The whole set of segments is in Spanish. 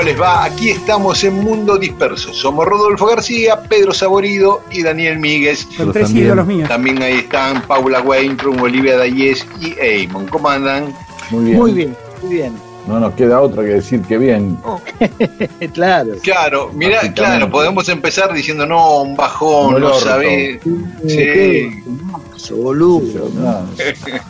¿Cómo les va? Aquí estamos en Mundo Disperso. Somos Rodolfo García, Pedro Saborido y Daniel Míguez. Son tres ídolos míos. También ahí están Paula Weintraub, Olivia Dayes y Eamon. ¿Cómo andan? Muy bien. Muy bien, muy bien. No nos queda otra que decir que bien. claro. Claro, mira, Básicamente. claro, podemos empezar diciendo no, un bajón, Un no sabés. Sí. Hermoso, boludo. No,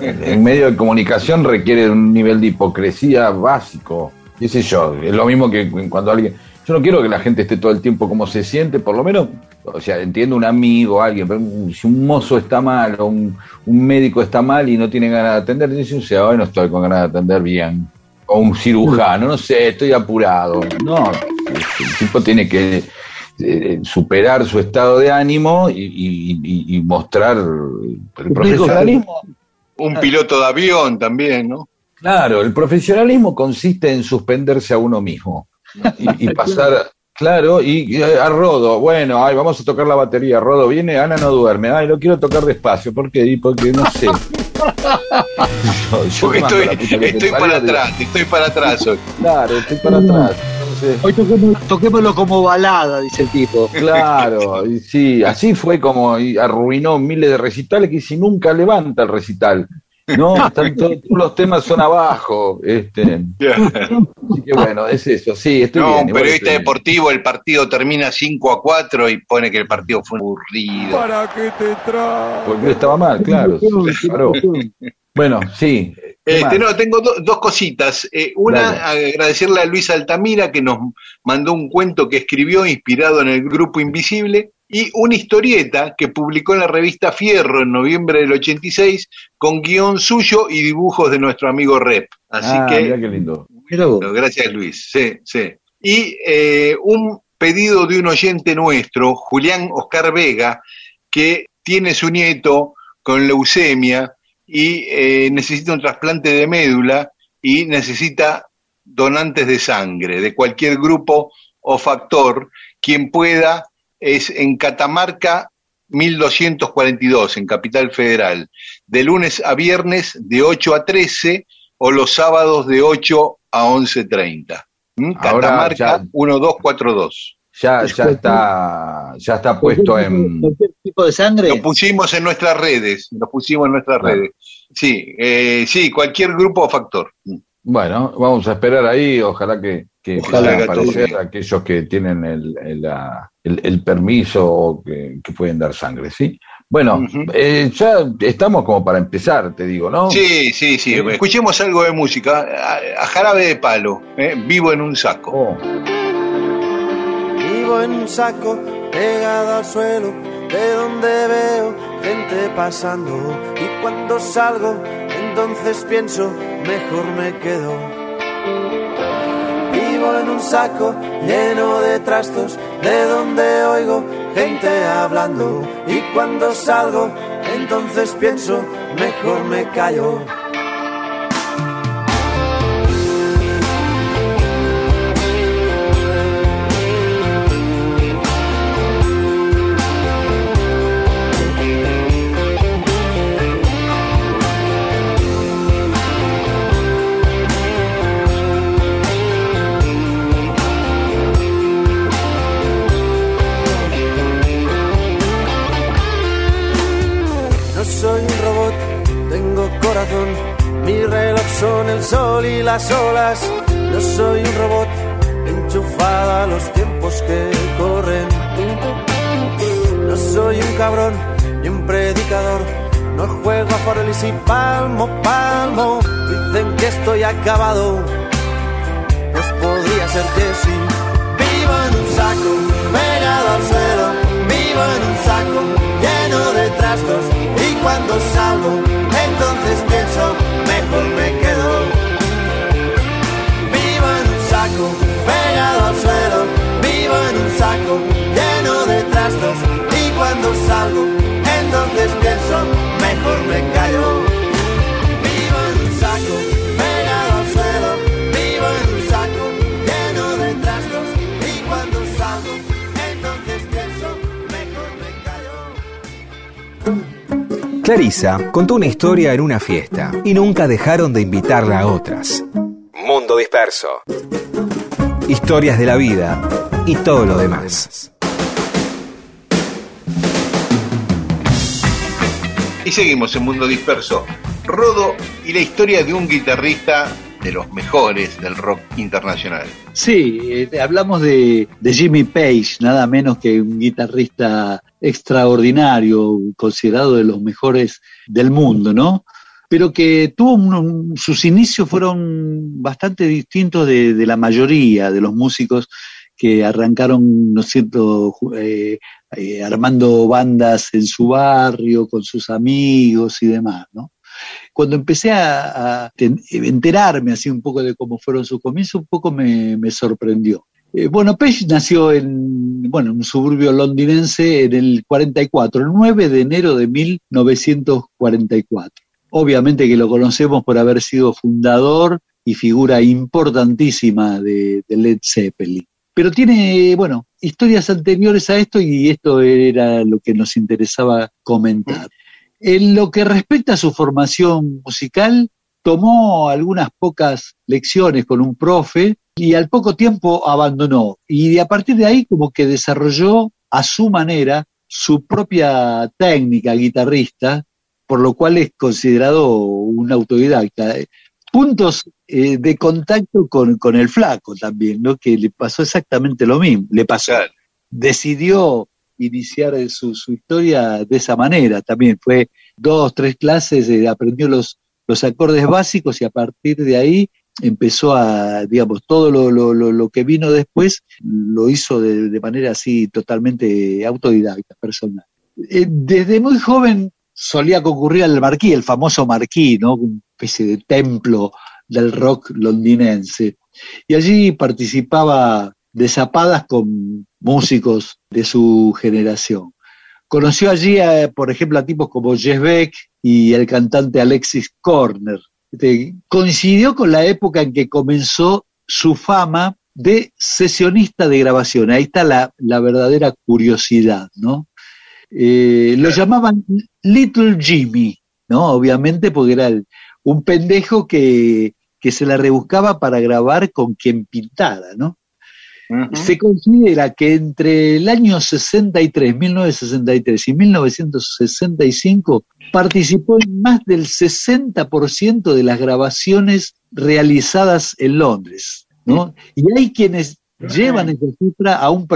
en medio de comunicación requiere un nivel de hipocresía básico. ¿Qué sé yo? Es lo mismo que cuando alguien. Yo no quiero que la gente esté todo el tiempo como se siente, por lo menos, o sea, entiendo un amigo, alguien, pero si un mozo está mal o un, un médico está mal y no tiene ganas de atender, dice, o sea, hoy no estoy con ganas de atender bien. O un cirujano, no sé, estoy apurado. No, el tipo tiene que eh, superar su estado de ánimo y, y- y- y mostrar el profesionalismo. Un piloto de avión también, ¿no? Claro, el profesionalismo consiste en suspenderse a uno mismo y, y pasar, claro, y, y a Rodo, bueno, ay, vamos a tocar la batería, Rodo viene, Ana no duerme, ay, lo quiero tocar despacio, ¿por qué? Porque no sé. Yo- estoy, para atrás, estoy para atrás hoy. Claro, estoy para atrás. Entonces, Hoy toquémoslo, toquémoslo como balada, dice el tipo. Claro, y sí, así fue como arruinó miles de recitales que si nunca levanta el recital. No, están to- todos los temas son abajo. Este, así que bueno, es eso, sí, estoy No, bien. un periodista deportivo, el partido termina 5 a 4 y pone que el partido fue aburrido. Porque estaba mal, claro. Bueno, sí. ¿qué Este, no, tengo do- dos cositas. Eh, una, agradecerle a Luis Altamira que nos mandó un cuento que escribió inspirado en el Grupo Invisible y una historieta que publicó en la revista Fierro en noviembre del 86 con guion suyo y dibujos de nuestro amigo Rep. Así Ah, que mirá qué lindo. Gracias, Luis. Sí, sí. Y eh, un pedido de un oyente nuestro, Julián Oscar Vega, que tiene su nieto con leucemia y eh, necesita un trasplante de médula y necesita donantes de sangre de cualquier grupo o factor. Quien pueda es en Catamarca 1242, en Capital Federal, de lunes a viernes de 8 a 13 o los sábados de 8 a 11.30. ¿Mm? Catamarca ya- 1242. Ya, ya está, ya está puesto en. Cualquier tipo de sangre. Lo pusimos en nuestras redes, lo pusimos en nuestras Claro. redes. Sí, eh, sí, cualquier grupo o factor. Bueno, vamos a esperar ahí, ojalá que, que Ojalá puedan aparecer aquellos que tienen el, el, la- el- el permiso o que, que pueden dar sangre, ¿sí? Bueno, eh, ya estamos como para empezar, te digo, ¿no? Sí, sí, sí. Sí. Escuchemos algo de música. A, a jarabe de palo, ¿eh? vivo en un saco. Oh, Vivo en un saco pegado al suelo, de donde veo gente pasando. Y cuando salgo, entonces pienso, mejor me quedo. Vivo en un saco lleno de trastos, de donde oigo gente hablando. Y cuando salgo, entonces pienso, mejor me callo. Son el sol y las olas. Yo soy un robot enchufado a los tiempos que corren. No soy un cabrón ni un predicador. No juego a faroles y palmo, palmo. Dicen que estoy acabado. Pues podría ser que sí. Vivo en un saco, pegado al suelo. Vivo en un saco lleno de trastos. Y cuando salgo, entonces pienso, mejor me quedo. Vivo en un saco, pegado al suelo. Vivo en un saco lleno de trastos. Y cuando salgo, entonces pienso, mejor me callo. Clarisa contó una historia en una fiesta y nunca dejaron de invitarla a otras. Mundo Disperso. Historias de la vida y todo lo demás. Y seguimos en Mundo Disperso. Rodo y la historia de un guitarrista de los mejores del rock internacional. Sí, eh, hablamos de, de Jimmy Page, nada menos que un guitarrista extraordinario, considerado de los mejores del mundo, ¿no? Pero que tuvo un- sus inicios fueron bastante distintos de, la mayoría de los músicos que arrancaron, ¿no es cierto?, eh, eh, armando bandas en su barrio, con sus amigos y demás, ¿no? Cuando empecé a, enterarme así un poco de cómo fueron sus comienzos, un poco me sorprendió. Eh, bueno, Page nació en, bueno, en un suburbio londinense en el 44, el 9 de enero de 1944. Obviamente que lo conocemos por haber sido fundador y figura importantísima de, de Led Zeppelin. Pero tiene, bueno, historias anteriores a esto y esto era lo que nos interesaba comentar. En lo que respecta a su formación musical, tomó algunas pocas lecciones con un profe y al poco tiempo abandonó. Y a partir de ahí como que desarrolló a su manera su propia técnica guitarrista, por lo cual es considerado un autodidacta. Puntos eh, de contacto con, con el flaco también, ¿no? Que le pasó exactamente lo mismo. Le pasó Claro. decidió iniciar su, su historia de esa manera también. Fue dos, tres clases, eh, aprendió los, los acordes básicos y a partir de ahí empezó a, digamos, todo lo, lo, lo, que vino después lo hizo de, de manera así totalmente autodidacta, personal. Eh, desde muy joven solía concurrir al marquí, el famoso marquí, ¿no? Una especie de templo del rock londinense. Y allí participaba de zapadas con músicos de su generación. Conoció allí, a, por ejemplo, a tipos como Jeff Beck y el cantante Alexis Corner. Este, coincidió con la época en que comenzó su fama de sesionista de grabación. Ahí está la, la verdadera curiosidad, ¿no? Eh, lo llamaban Little Jimmy, ¿no? Obviamente porque era el- un pendejo que, que se la rebuscaba para grabar con quien pintara, ¿no? Se considera que entre el año 63, 1963 y 1965 participó en más del 60% de las grabaciones realizadas en Londres, ¿no? Y hay quienes llevan esa cifra a un,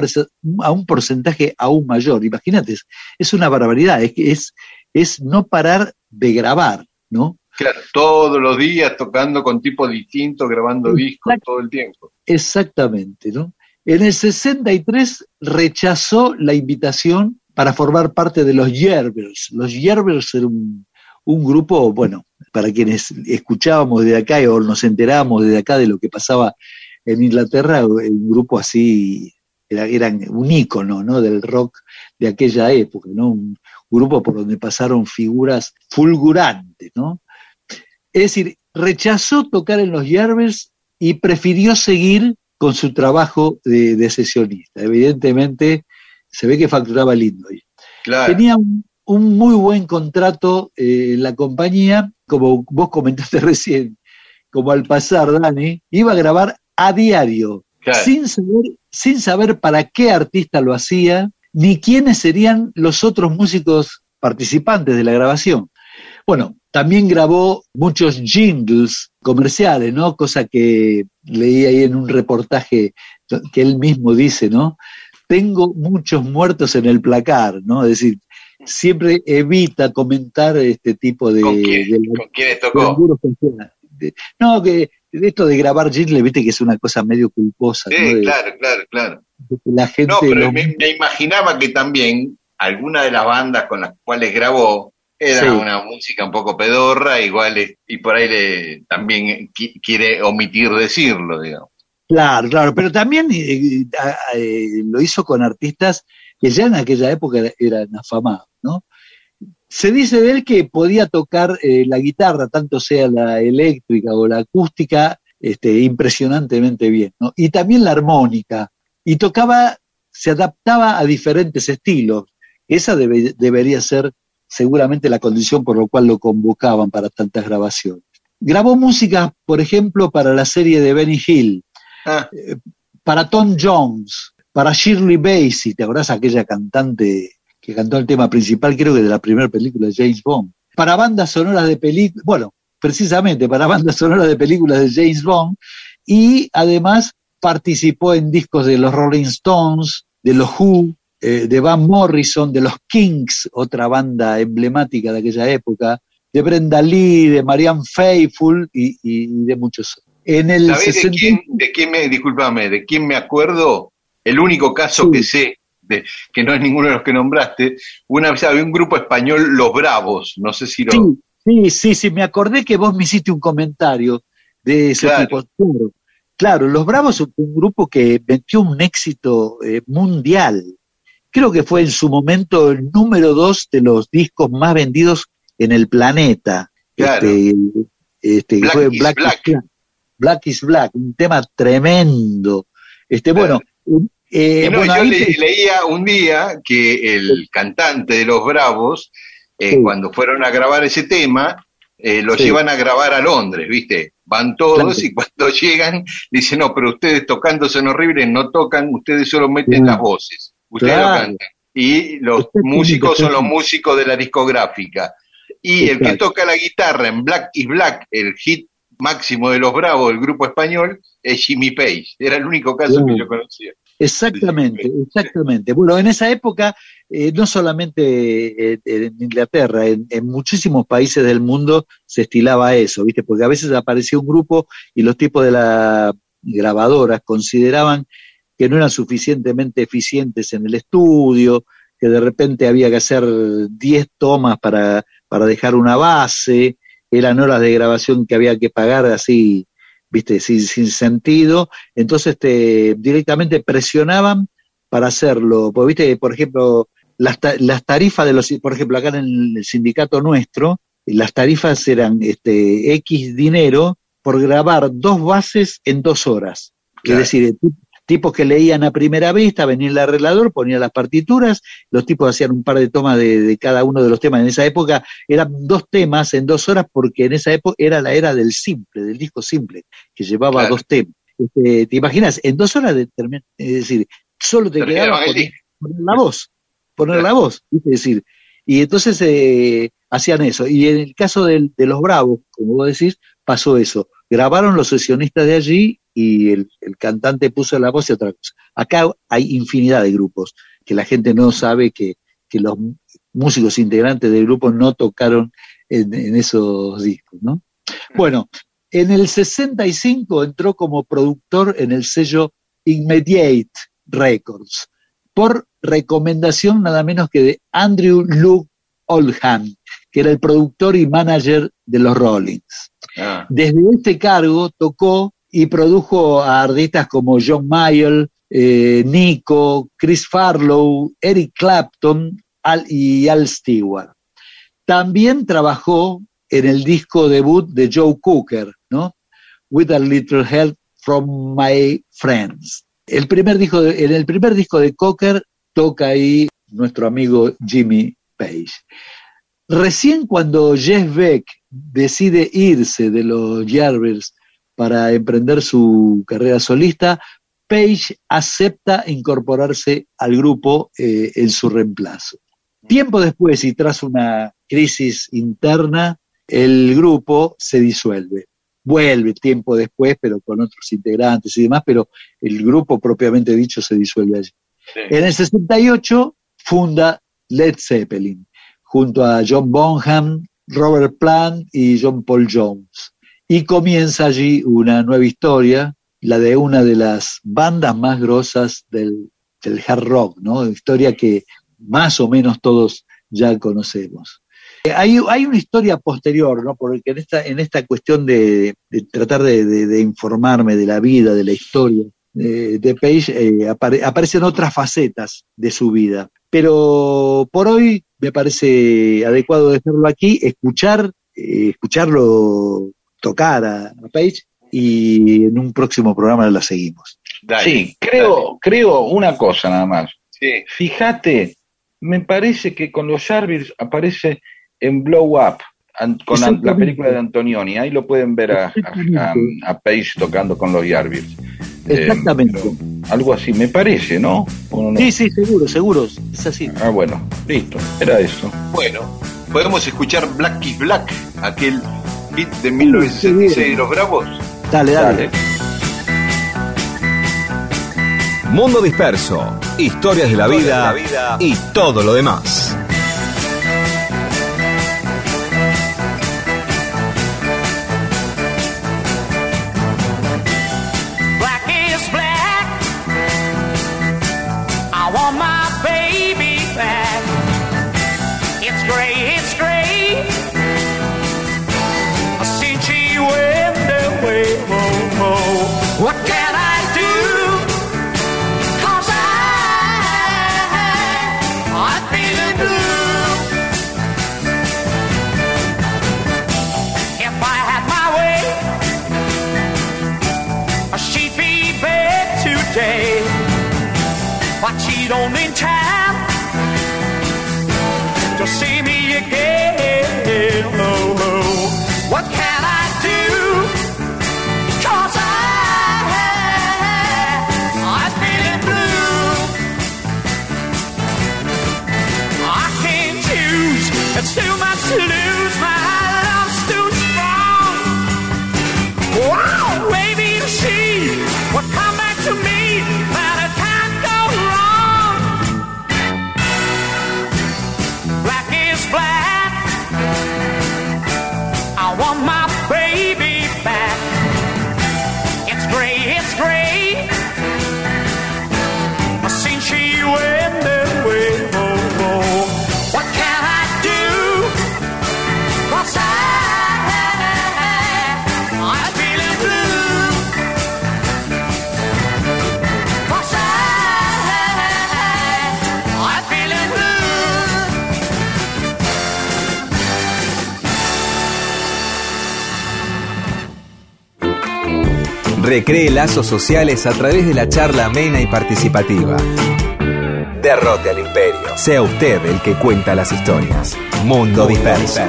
a un porcentaje aún mayor. Imagínate, es, una barbaridad, es, es, es no parar de grabar, ¿no? Claro, todos los días tocando con tipos distintos, grabando discos todo el tiempo. Exactamente, ¿no? En el 63 rechazó la invitación para formar parte de los Yerbers. Los Yerbers eran un, grupo, bueno, para quienes escuchábamos de acá o nos enterábamos de acá de lo que pasaba en Inglaterra, un grupo así, era, eran un ícono, ¿no? Del rock de aquella época, ¿no? Un grupo por donde pasaron figuras fulgurantes, ¿no? Es decir, rechazó tocar en los Yerbers y prefirió seguir con su trabajo de, de sesionista. Evidentemente, se ve que facturaba lindo. ahí. Claro. Tenía un, un muy buen contrato eh, en la compañía, como vos comentaste recién, como al pasar, Dani, iba a grabar a diario, Claro. sin, saber, sin saber para qué artista lo hacía, ni quiénes serían los otros músicos participantes de la grabación. Bueno, también grabó muchos jingles comerciales, ¿no? Cosa que leí ahí en un reportaje que él mismo dice, ¿no? Tengo muchos muertos en el placar, ¿no? Es decir, siempre evita comentar este tipo de... ¿Con, quién, tocó? no, que esto de grabar jingles, viste que es una cosa medio culposa. Sí, claro, claro, claro. La gente no, pero me, imaginaba que también alguna de las bandas con las cuales grabó era una música un poco pedorra, igual y por ahí le, también quiere omitir decirlo, digamos. Claro, claro, pero también eh, eh, lo hizo con artistas que ya en aquella época eran afamados, ¿no? Se dice de él que podía tocar eh, la guitarra, tanto sea la eléctrica o la acústica, este, impresionantemente bien, ¿no? Y también la armónica, y tocaba, se adaptaba a diferentes estilos. Esa debería ser seguramente la condición por la cual lo convocaban para tantas grabaciones. Grabó música, por ejemplo, para la serie de Benny Hill, ah. eh, para Tom Jones, para Shirley Bassey, ¿te acordás aquella cantante que cantó el tema principal, creo que de la primera película de James Bond? Para bandas sonoras de películas, bueno, precisamente para bandas sonoras de películas de James Bond, y además participó en discos de los Rolling Stones, de los Who, eh, de Van Morrison, de los Kings, otra banda emblemática de aquella época, de Brenda Lee, de Marianne Faithful y, de muchos. En el de, quién, de quién me, discúlpame, de quién me acuerdo? El único caso que sé, de, que no es ninguno de los que nombraste, una vez había un grupo español, Los Bravos, no sé si lo... Sí, sí, sí, me acordé que vos me hiciste un comentario de ese tipo. Claro, Los Bravos es un grupo que metió un éxito eh, mundial creo que fue en su momento el número dos de los discos más vendidos en el planeta. Claro. Este, este Black fue Black is Black. Black is Black, un tema tremendo. Este, bueno, eh, yo leía un día que el cantante de Los Bravos, eh, cuando fueron a grabar ese tema, eh, lo llevan a grabar a Londres, ¿viste? Van todos y cuando llegan dicen, no, pero ustedes tocando son horribles, no tocan, ustedes solo meten las voces. Y los músicos son los músicos de la discográfica. Y el que toca la guitarra en Black is Black, el hit máximo de los Bravos, el grupo español, es Jimmy Page. Era el único caso que yo conocía. Exactamente, exactamente. Bueno, en esa época, eh, no solamente eh, en Inglaterra, en, en, muchísimos países del mundo se estilaba eso, ¿viste? Porque a veces aparecía un grupo y los tipos de las grabadoras consideraban que no eran suficientemente eficientes en el estudio, que de repente había que hacer 10 tomas para, para dejar una base, eran horas de grabación que había que pagar así, viste, sin, sin sentido, entonces te, directamente presionaban para hacerlo, porque viste, por ejemplo, las, las tarifas de los, por ejemplo, acá en el sindicato nuestro, las tarifas eran este, X dinero por grabar dos bases en dos horas. Es decir, tipos que leían a primera vista, venía el arreglador, ponía las partituras, los tipos hacían un par de tomas de, cada uno de los temas. En esa época eran dos temas en dos horas porque en esa época era la era del simple, del disco simple, que llevaba dos temas. Este, ¿Te imaginas? En dos horas de terminar, es decir, solo te quedaba poner, la voz, poner la voz, es decir, y entonces eh, hacían eso. Y en el caso de, de los Bravos, como vos decís, pasó eso. Grabaron los sesionistas de allí y el, cantante puso la voz y otra cosa. Acá hay infinidad de grupos que la gente no sabe que, los músicos integrantes del grupo no tocaron en, esos discos, ¿no? Bueno, en el 65 entró como productor en el sello Immediate Records por recomendación nada menos que de Andrew Luke Oldham, que era el productor y manager de los Rollins. Ah. Desde este cargo tocó y produjo a artistas como John Mayall, eh, Nico, Chris Farlow, Eric Clapton y Al Stewart. También trabajó en el disco debut de Joe Cooker, ¿no? With a Little Help from My Friends. El primer disco en el primer disco de Cooker toca ahí nuestro amigo Jimmy Page. Recién cuando Jeff Beck decide irse de los Yardbirds para emprender su carrera solista, Page acepta incorporarse al grupo eh, en su reemplazo. Tiempo después y tras una crisis interna, el grupo se disuelve. Vuelve tiempo después, pero con otros integrantes y demás, pero el grupo propiamente dicho se disuelve allí. En el 68 funda Led Zeppelin, junto a John Bonham, Robert Plant y John Paul Jones. Y comienza allí una nueva historia, la de una de las bandas más grosas del, hard rock, ¿no? Historia que más o menos todos ya conocemos. Hay, hay, una historia posterior, ¿no? Porque en esta, en esta cuestión de, tratar de, informarme de la vida, de la historia de, Page, eh, aparecen otras facetas de su vida. Pero por hoy me parece adecuado dejarlo aquí, escuchar, eh, escucharlo tocar a, Page y en un próximo programa la seguimos. sí, creo, creo una cosa nada más. Fíjate, me parece que con los Jarvis aparece en Blow Up, con la, película de Antonioni. Ahí lo pueden ver a, a, Page tocando con los Jarvis. Exactamente. Eh, algo así, me parece, ¿no? Sí, sí, seguro, seguro. Es así. Ah, bueno, listo, era eso. Bueno, podemos escuchar Black is Black, aquel hit de 1966 de los Bravos. Dale, dale. Mundo Disperso, historias de la vida y todo lo demás. Watch it on in time. Recree lazos sociales a través de la charla amena y participativa. Derrote al imperio. Sea usted el que cuenta las historias. Mundo Disperso.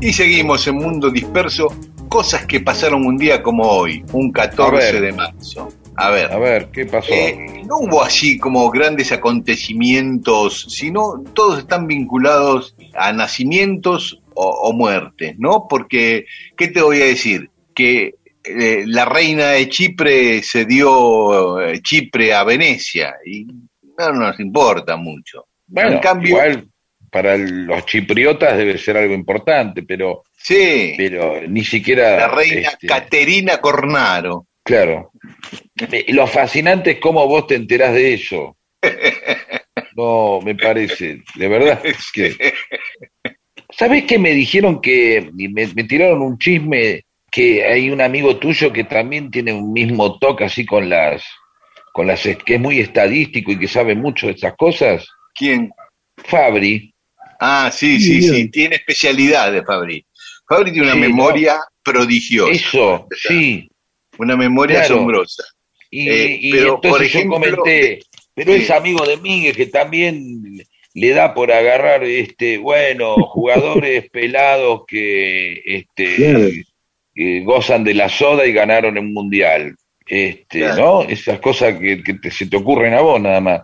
Y seguimos en Mundo Disperso, cosas que pasaron un día como hoy, un 14 de marzo. A ver. A ver, ¿qué pasó? Eh, no hubo así como grandes acontecimientos, sino todos están vinculados a nacimientos o, muertes, ¿no? Porque, ¿qué te voy a decir? Que eh, la reina de Chipre se dio eh, Chipre a Venecia y no nos importa mucho. Bueno, en cambio, igual para los chipriotas debe ser algo importante, pero sí, pero ni siquiera la reina este, Caterina Cornaro. Claro. Lo fascinante es cómo vos te enterás de eso. No, me parece, de verdad que... ¿Sabés que me dijeron que, me, me tiraron un chisme que hay un amigo tuyo que también tiene un mismo toque así con las, con las, que es muy estadístico y que sabe mucho de esas cosas? ¿Quién? Fabri. Ah, sí, sí, sí, tiene especialidad de Fabri. Fabri tiene una memoria prodigiosa. Eso, sí una memoria asombrosa. Y, eh, pero, por ejemplo, yo comenté, pero es amigo de Miguel que también le da por agarrar, este, bueno, jugadores pelados que, este, gozan de la soda y ganaron el mundial. este, Claro. ¿no? Esas cosas que, que te- se te ocurren a vos nada más.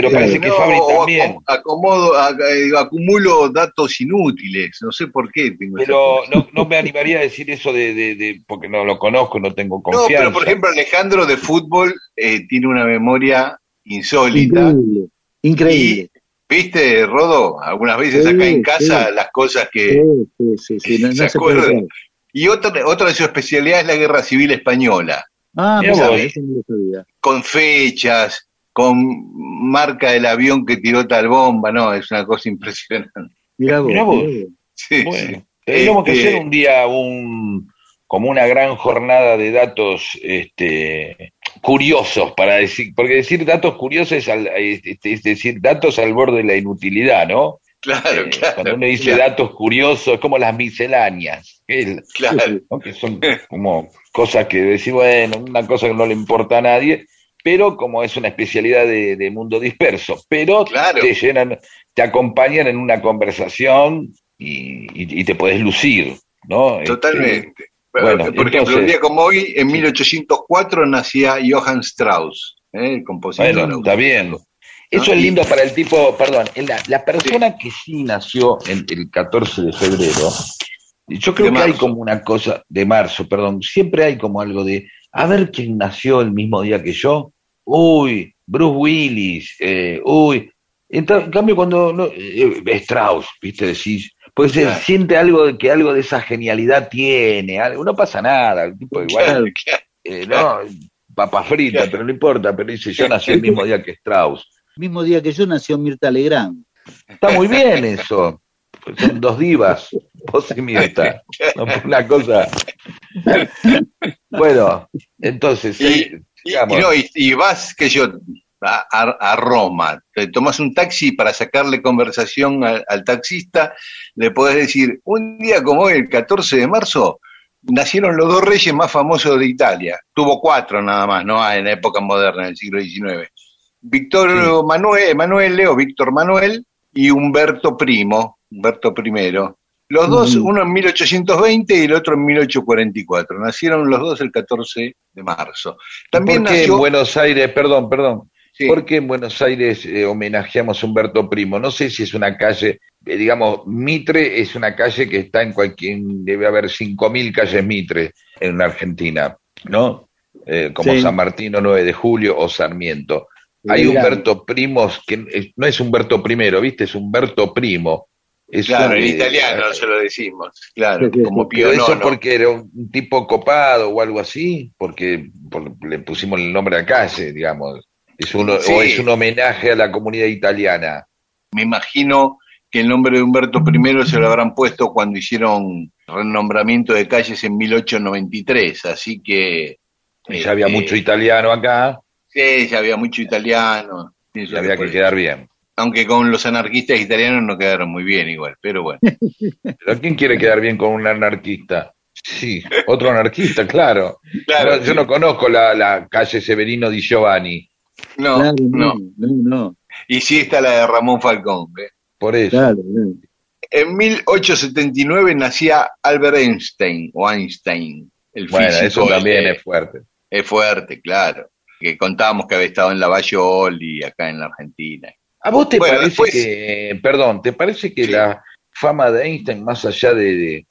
Pero parece que No, Fabri también. acom- acomodo, ac- eh, acumulo datos inútiles, no sé por qué tengo Pero no, no me animaría a decir eso de, de- de- porque no lo conozco, no tengo No, confianza. pero por ejemplo Alejandro de fútbol eh, tiene una memoria insólita. Increíble, increíble. ¿Viste, Rodo? Algunas veces Sí, acá en casa sí. las cosas que... Sí, sí, sí, sí, no, no ¿Se acuerdan? Y otra, otra de sus especialidades es la Guerra Civil Española, Ah, mira, vos. no con fechas, con marca del avión que tiró tal bomba, no, es una cosa impresionante. Mirá vos. Mirá vos. Sí, Bueno, sí. tendríamos que Este- hacer un día un como una gran jornada de datos este, curiosos para decir, porque decir datos curiosos es, al- es- es decir datos al borde de la inutilidad, ¿no? Claro, Eh, claro. Cuando uno dice claro, datos curiosos, es como las misceláneas, el- claro. ¿no? que son como cosas que decir, bueno, una cosa que no le importa a nadie, pero como es una especialidad de, de mundo disperso, pero Claro. te llenan, te acompañan en una conversación y, y- y te puedes lucir, ¿no? Este, Totalmente. bueno, Por ejemplo, un día como hoy, en 1804, nacía Johann Strauss, ¿eh? el compositor. Bueno, está bien. Eso ¿No? es lindo para el tipo, perdón, la, la persona que sí nació en el 14 de febrero, yo creo De que hay como una cosa, de marzo, perdón, siempre hay como algo de, a ver quién nació el mismo día que yo, uy, Bruce Willis, eh, uy, en, cambio cuando, no, eh, Strauss, viste, decís, pues se siente algo de que algo de esa genialidad tiene, algo, no pasa nada, el tipo igual, Claro, claro. eh, no, papa frita, pero no importa, pero dice, yo nací el mismo día que Strauss. Mismo día que yo nació Mirta Legrand. Está muy bien eso. Son dos divas, vos y Mirta. No fue una cosa. Bueno, entonces, Y- Y, no, y- y vas, que yo, a, a- Roma, te tomas un taxi para sacarle conversación al, al taxista, le podés decir, un día como hoy, el 14 de marzo, nacieron los dos reyes más famosos de Italia. Tuvo cuatro nada más, ¿no? Ah, En la época moderna, en el siglo XIX. Víctor Manuel, Manuel Leo, Víctor Manuel y Humberto Primo, Humberto I. Los dos, Ujú. uno en 1820 y el otro en 1844. Nacieron los dos el 14 de marzo. También ¿por qué nació. en Buenos Aires, perdón, perdón, sí, ¿por qué en Buenos Aires eh, homenajeamos a Humberto Primo? No sé si es una calle, eh, digamos, Mitre es una calle que está en cualquier, debe haber 5.000 calles Mitre en la Argentina, ¿no? Eh, como Sí. San Martín o 9 de Julio o Sarmiento. Hay. Humberto Primos, que no es Humberto I, ¿viste? Es Humberto Primo. Claro, en italiano se lo decimos. Claro, Sí, sí, como sí. Pero eso porque era un tipo copado o algo así, porque por- le pusimos el nombre a la calle, digamos. Es uno, Sí. O es un homenaje a la comunidad italiana. Me imagino que el nombre de Humberto I se lo habrán puesto cuando hicieron renombramiento de calles en 1893. Así que. Ya había este, mucho italiano acá, Sí, ya había mucho italiano. y había que quedar bien. Aunque con los anarquistas italianos no quedaron muy bien igual, pero bueno. ¿Pero quién quiere quedar bien con un anarquista? Sí, otro anarquista, claro. Claro, No, yo no conozco la, la calle Severino di Giovanni, no, Claro, no. no, no, no. Y sí está la de Ramón Falcón. ¿eh? por eso. Claro, claro. En 1879 nacía Albert Einstein, o Einstein, el Bueno, físico. eso también eh, es fuerte. es fuerte, claro. Que contábamos que había estado en Lavallol acá en la Argentina. ¿A vos te Bueno, parece después- que, perdón, te parece que Sí. la fama de Einstein, más allá de, de-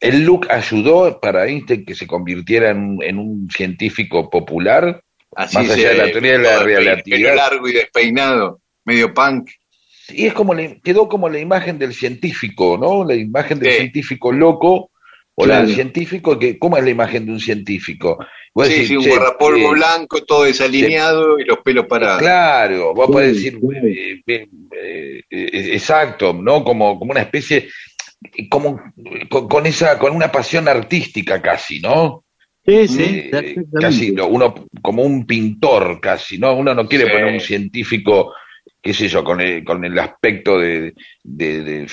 el look ayudó para Einstein que se convirtiera en, un- en un científico popular? Así Más allá de la teoría de la relatividad. largo y despeinado, medio punk. Y es como le, quedó como la imagen del científico, ¿no? La imagen del Sí. científico loco o la del Claro. científico que, ¿cómo es la imagen de un científico? Vos Sí, decís, sí, un che, guardapolvo eh, blanco, todo desalineado y los pelos parados. Claro, vos Sí, podés decir, sí. eh, eh, exacto, ¿no? Como, como una especie, como con, con esa, con una pasión artística casi, ¿no? Sí, sí, Eh, casi, uno como un pintor casi, ¿no? Uno no quiere Sí. poner un científico, qué sé yo, con el, con el aspecto de, de,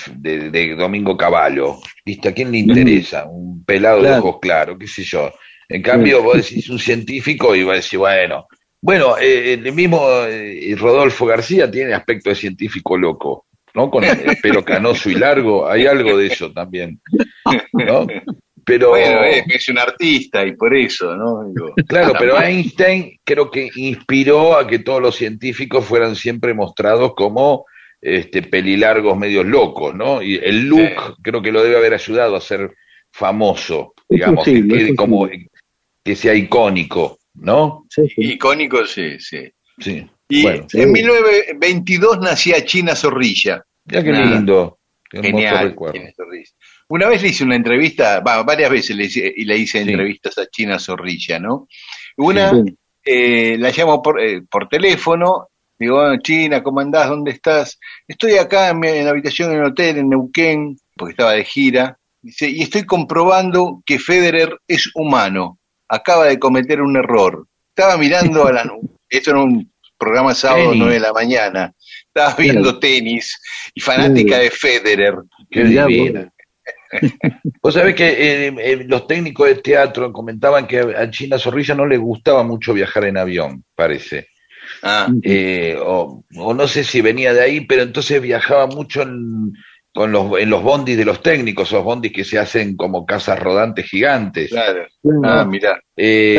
de- Domingo Cavallo, ¿viste? ¿A quién le interesa? Un pelado de ojos claros, qué sé yo. En cambio, vos decís un científico y vas a decir, bueno, bueno, eh, el mismo eh, Rodolfo García tiene aspecto de científico loco, ¿no? Con el pelo canoso y largo, hay algo de eso también, ¿no? Pero, Bueno, es, es un artista y por eso, ¿no? Digo, claro, pero Einstein creo que inspiró a que todos los científicos fueran siempre mostrados como este, pelilargos medios locos, ¿no? Y el look Sí. creo que lo debe haber ayudado a ser famoso, digamos, que, quede como que sea icónico, ¿no? Sí, sí. Icónico, sí, sí. Sí. Y Bueno, en 1922 nacía China Zorrilla. Mira qué lindo. Qué hermoso Genial. recuerdo. China Zorrilla. Una vez le hice una entrevista, va, varias veces le hice, y le hice Sí. entrevistas a China Zorrilla, ¿no? Una, Sí. eh, la llamo por, eh, por teléfono, digo, "Ah, China, ¿cómo andás? ¿Dónde estás? Estoy acá en, mi- en la habitación en el hotel en Neuquén, porque estaba de gira, dice, y estoy comprobando que Federer es humano, acaba de cometer un error. Estaba mirando a la... Esto era un programa sábado Tenis. 9 de la mañana, estaba viendo tenis y fanática de Federer. Qué divina. Vos sabés que eh, eh, los técnicos de teatro comentaban que a China Zorrilla no le gustaba mucho viajar en avión, parece. Ah, Eh, o, o no sé si venía de ahí, pero entonces viajaba mucho en, con los, en los bondis de los técnicos, esos bondis que se hacen como casas rodantes gigantes. claro. Ah, mirá. Eh,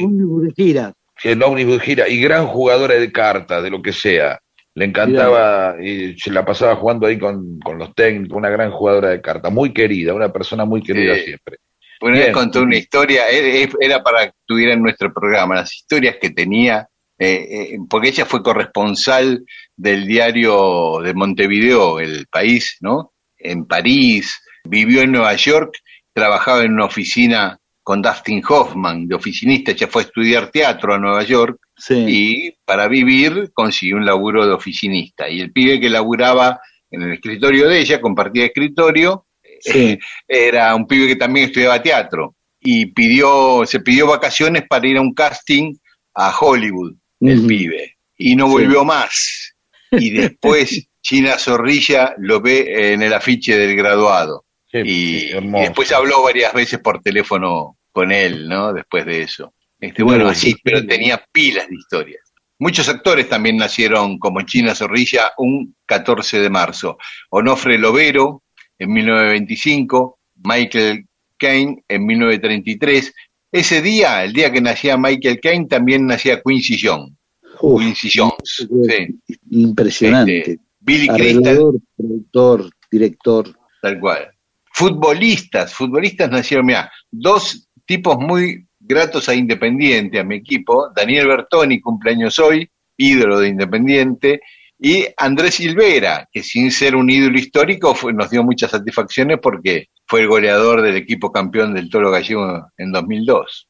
un ómnibus de gira. el ómnibus de gira, y gran jugadora de cartas, de lo que sea. Le encantaba y se la pasaba jugando ahí con, con los técnicos, una gran jugadora de cartas, muy querida, una persona muy querida Sí. siempre. Una vez Bien. contó una historia, era para que estuviera en nuestro programa, las historias que tenía, eh, eh, porque ella fue corresponsal del diario de Montevideo, El País, ¿no? En París, vivió en Nueva York, trabajaba en una oficina con Dustin Hoffman, de oficinista, ella fue a estudiar teatro a Nueva York Sí. y para vivir consiguió un laburo de oficinista. Y el pibe que laburaba en el escritorio de ella, compartía escritorio, Sí. era un pibe que también estudiaba teatro y pidió, se pidió vacaciones para ir a un casting a Hollywood, el Ujú. pibe, y no Sí. volvió más. Y después China Zorrilla lo ve en el afiche del graduado. Qué- Y, qué y después habló varias veces por teléfono con él, ¿no? Después de eso. Este, bueno, Bueno, así, pero sí. tenía pilas de historias. Muchos actores también nacieron como China Zorrilla un 14 de marzo. Onofre Lovero en 1925, Michael Caine en 1933. Ese día, el día que nacía Michael Caine, también nacía Quincy Jones. Uf, Quincy Jones, sí. Impresionante. Este, Billy Crystal, productor, director. Tal cual. Futbolistas, futbolistas nacieron, mira, dos tipos muy gratos a Independiente, a mi equipo, Daniel Bertoni, cumpleaños hoy, ídolo de Independiente, y Andrés Silvera, que sin ser un ídolo histórico fue- nos dio muchas satisfacciones porque fue el goleador del equipo campeón del Toro Gallego en 2002.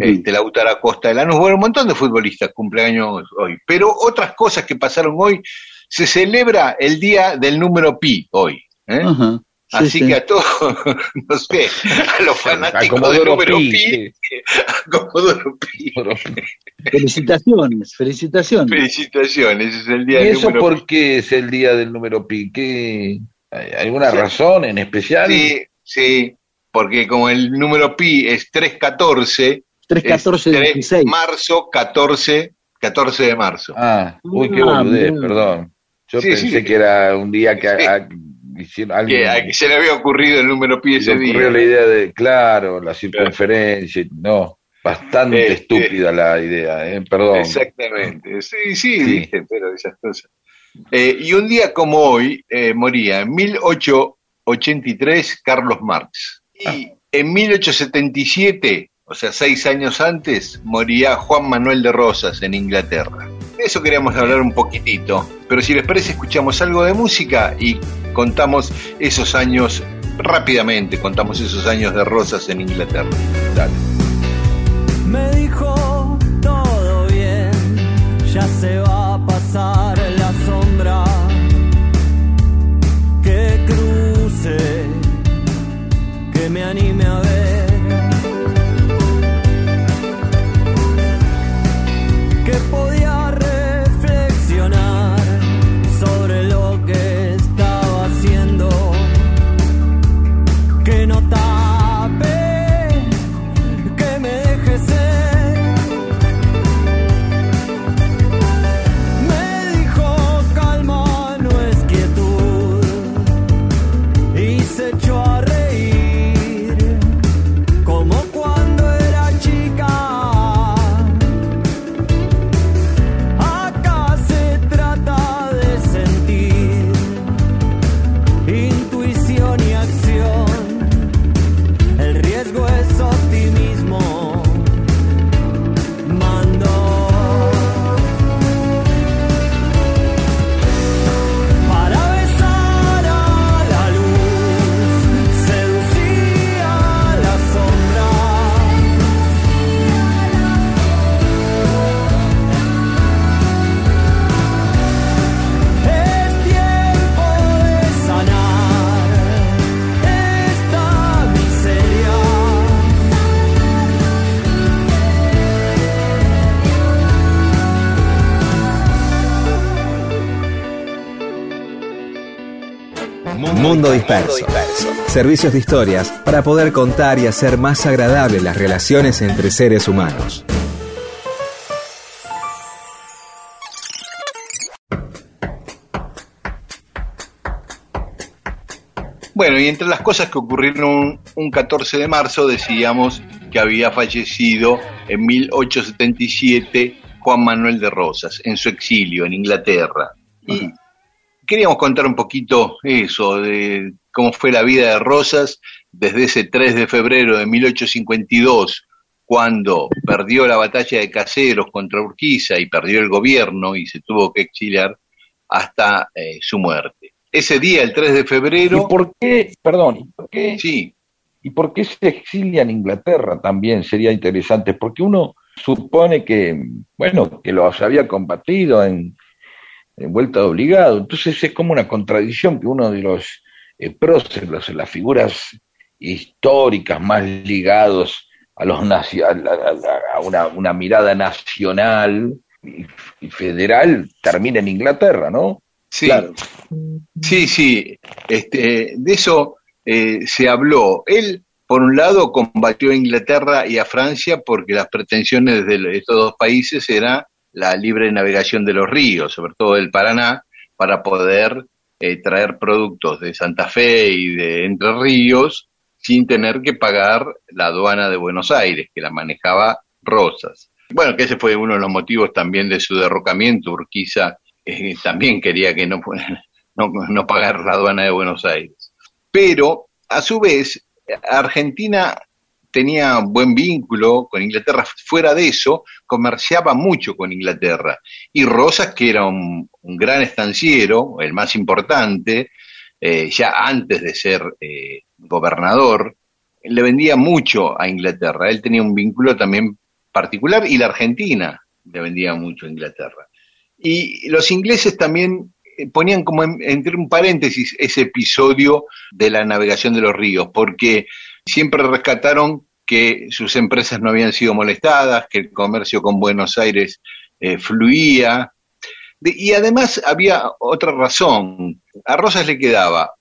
Este, Lautaro Acosta de Lanús, bueno, un montón de futbolistas cumpleaños hoy. Pero otras cosas que pasaron hoy, se celebra el día del número pi hoy. ¿eh? Sí, Así sí. que a todos, no sé, a los fanáticos del Comodoro número Pi, pi, sí. a Comodoro Pi, Felicitaciones, felicitaciones. felicitaciones, es el ¿Y día del eso número por qué es el día del número pi? ¿Qué- ¿Hay alguna Sí. razón en especial? Sí, sí, porque como el número pi es 314, 3, 14, es 3 16. marzo 14, 14 de marzo. Ah, uy, qué Ah, boludez, perdón. Yo Sí, pensé sí. que era un día que Sí. a- hicieron que, se le había ocurrido el número pi se ese le ocurrió día. la idea de, claro, la circunferencia, no, bastante Eh, estúpida la idea, eh, perdón. Exactamente, sí, sí, Sí. viste, pero esas cosas. Eh, y un día como hoy eh, moría en 1883 Carlos Marx. Ah. Y en 1877, o sea, seis años antes, moría Juan Manuel de Rosas en Inglaterra. De eso queríamos hablar un poquitito, pero si les parece escuchamos algo de música y contamos esos años rápidamente, contamos esos años de Rosas en Inglaterra. Dale. Me dijo todo bien, ya se va a pasar la sombra. Que cruce, que me anime Mundo Disperso. Servicios de historias para poder contar y hacer más agradables las relaciones entre seres humanos. Bueno, y entre las cosas que ocurrieron un 14 de marzo, decíamos que había fallecido en 1877 Juan Manuel de Rosas, en su exilio en Inglaterra. Y queríamos contar un poquito eso, de cómo fue la vida de Rosas desde ese 3 de febrero de 1852, cuando perdió la batalla de Caseros contra Urquiza y perdió el gobierno y se tuvo que exiliar hasta eh, su muerte ese día, el 3 de febrero. ¿Y por qué, perdón, ¿y por qué, sí. ¿y por qué se exilia en Inglaterra también? Sería interesante, porque uno supone que, bueno, que los había combatido en, en vuelta de obligado, entonces es como una contradicción que uno de los eh, próceres, las figuras históricas más ligados a los a, una, una, mirada nacional y, federal termine en Inglaterra, ¿no? Sí, sí, sí. Este, de eso eh, se habló. Él, por un lado, combatió a Inglaterra y a Francia porque las pretensiones de estos dos países era la libre navegación de los ríos, sobre todo del Paraná, para poder eh, traer productos de Santa Fe y de Entre Ríos sin tener que pagar la aduana de Buenos Aires, que la manejaba Rosas. Bueno, que ese fue uno de los motivos también de su derrocamiento. Urquiza eh, también quería que no, no, no pagar la aduana de Buenos Aires. Pero, a su vez, Argentina tenía buen vínculo con Inglaterra. Fuera de eso, comerciaba mucho con Inglaterra. Y Rosas, que era un, gran estanciero, el más importante, eh, ya antes de ser eh, gobernador, le vendía mucho a Inglaterra. Él tenía un vínculo también particular y la Argentina le vendía mucho a Inglaterra. Y los ingleses también eh, ponían como entre un paréntesis ese episodio de la navegación de los ríos, porque siempre rescataron que sus empresas no habían sido molestadas, que el comercio con Buenos Aires eh, fluía. y además había otra razón. A Rosas le quedaba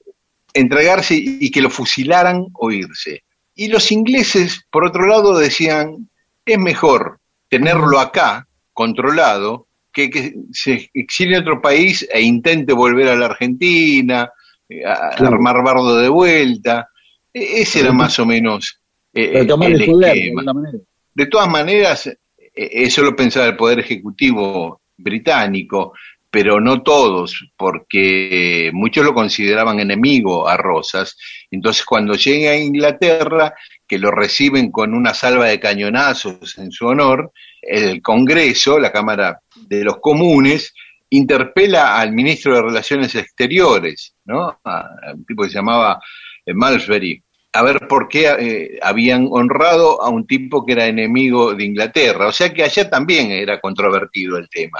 entregarse y que lo fusilaran o irse. Y los ingleses, por otro lado, decían, es mejor tenerlo acá, controlado, que, se exilie a otro país e intente volver a la Argentina, eh, a, armar bardo de vuelta. E, ese era más o menos eh, el, esquema. De todas maneras, e, eso lo pensaba el Poder Ejecutivo británico, pero no todos, porque muchos lo consideraban enemigo a Rosas. Entonces, cuando llega a Inglaterra, que lo reciben con una salva de cañonazos en su honor, el Congreso, la Cámara de los Comunes, interpela al ministro de Relaciones Exteriores, ¿no? A, un tipo que se llamaba eh, Malmesbury, a ver por qué eh, habían honrado a un tipo que era enemigo de Inglaterra. O sea que allá también era controvertido el tema.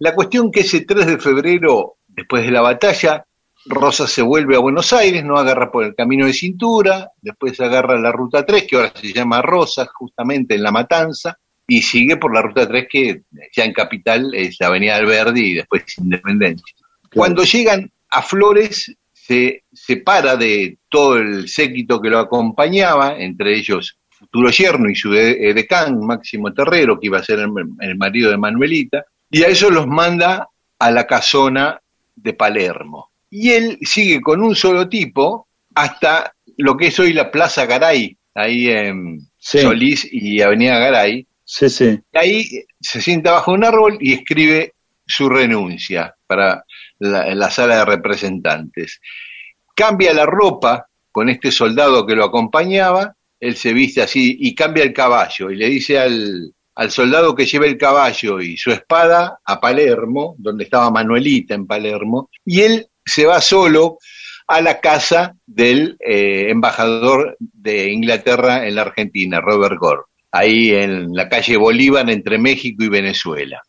La cuestión que ese 3 de febrero, después de la batalla, Rosa se vuelve a Buenos Aires, no agarra por el camino de cintura, después agarra la ruta 3, que ahora se llama Rosa, justamente en La Matanza, y sigue por la ruta 3 que ya en Capital es la Avenida Alberdi y después Independencia. Cuando llegan a Flores se separa de todo el séquito que lo acompañaba, entre ellos futuro yerno y su decán, Máximo Terrero, que iba a ser el, marido de Manuelita, y a eso los manda a la casona de Palermo. Y él sigue con un solo tipo hasta lo que es hoy la Plaza Garay, ahí en Solís y Avenida Garay, Sí, sí. Y ahí se sienta bajo un árbol y escribe su renuncia para la, sala de representantes. Cambia la ropa con este soldado que lo acompañaba, él se viste así y cambia el caballo y le dice al, al soldado que lleva el caballo y su espada a Palermo, donde estaba Manuelita en Palermo, y él se va solo a la casa del eh, embajador de Inglaterra en la Argentina, Robert Gore ahí en la calle Bolívar entre México y Venezuela.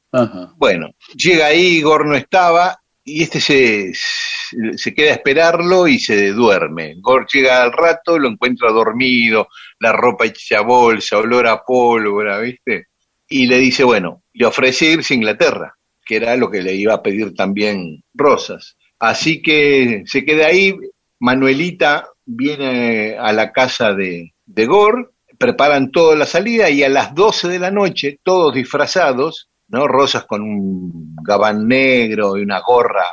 Bueno, llega ahí, Gor no estaba, y este se, se queda a esperarlo y se duerme. Gor llega al rato, lo encuentra dormido, la ropa hecha bolsa, olor a pólvora, ¿viste? Y le dice, bueno, le ofrece irse a Inglaterra, que era lo que le iba a pedir también Rosas. Así que se queda ahí, Manuelita viene a la casa de, de Gore, preparan toda la salida y a las 12 de la noche, todos disfrazados, ¿no? Rosas con un gabán negro y una gorra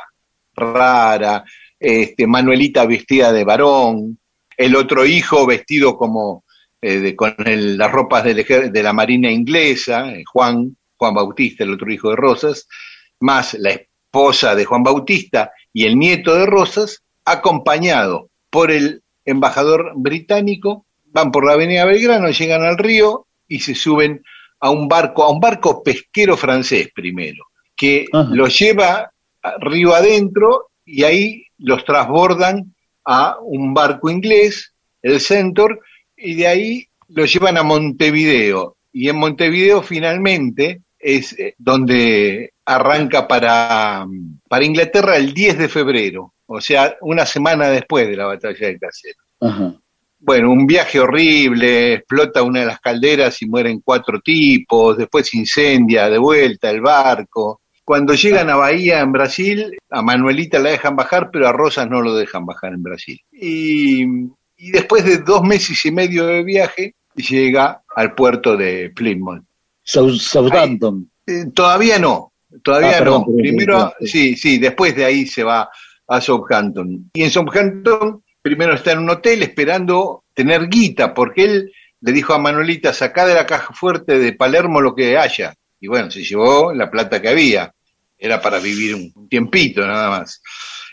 rara, este, Manuelita vestida de varón, el otro hijo vestido como eh, con las ropas de la Marina inglesa, eh, Juan, Juan Bautista, el otro hijo de Rosas, más la esposa de Juan Bautista y el nieto de Rosas, acompañado por el embajador británico, van por la avenida Belgrano, llegan al río y se suben a un barco, a un barco pesquero francés primero, que los lleva río adentro y ahí los transbordan a un barco inglés, el Centaur, y de ahí los llevan a Montevideo. Y en Montevideo finalmente es eh, donde arranca para, para Inglaterra el 10 de febrero, o sea, una semana después de la batalla de Casero. Bueno, un viaje horrible, explota una de las calderas y mueren cuatro tipos, después incendia de vuelta el barco. Cuando llegan a Bahía en Brasil, a Manuelita la dejan bajar, pero a Rosas no lo dejan bajar en Brasil. Y, después de dos meses y medio de viaje, llega al puerto de Plymouth. Southampton. Eh, todavía no, todavía ah, no. Primero, sí, sí, después de ahí se va a Southampton. Y en Southampton primero está en un hotel esperando tener guita, porque él le dijo a Manuelita, sacá de la caja fuerte de Palermo lo que haya y bueno, se llevó la plata que había, era para vivir un tiempito nada más.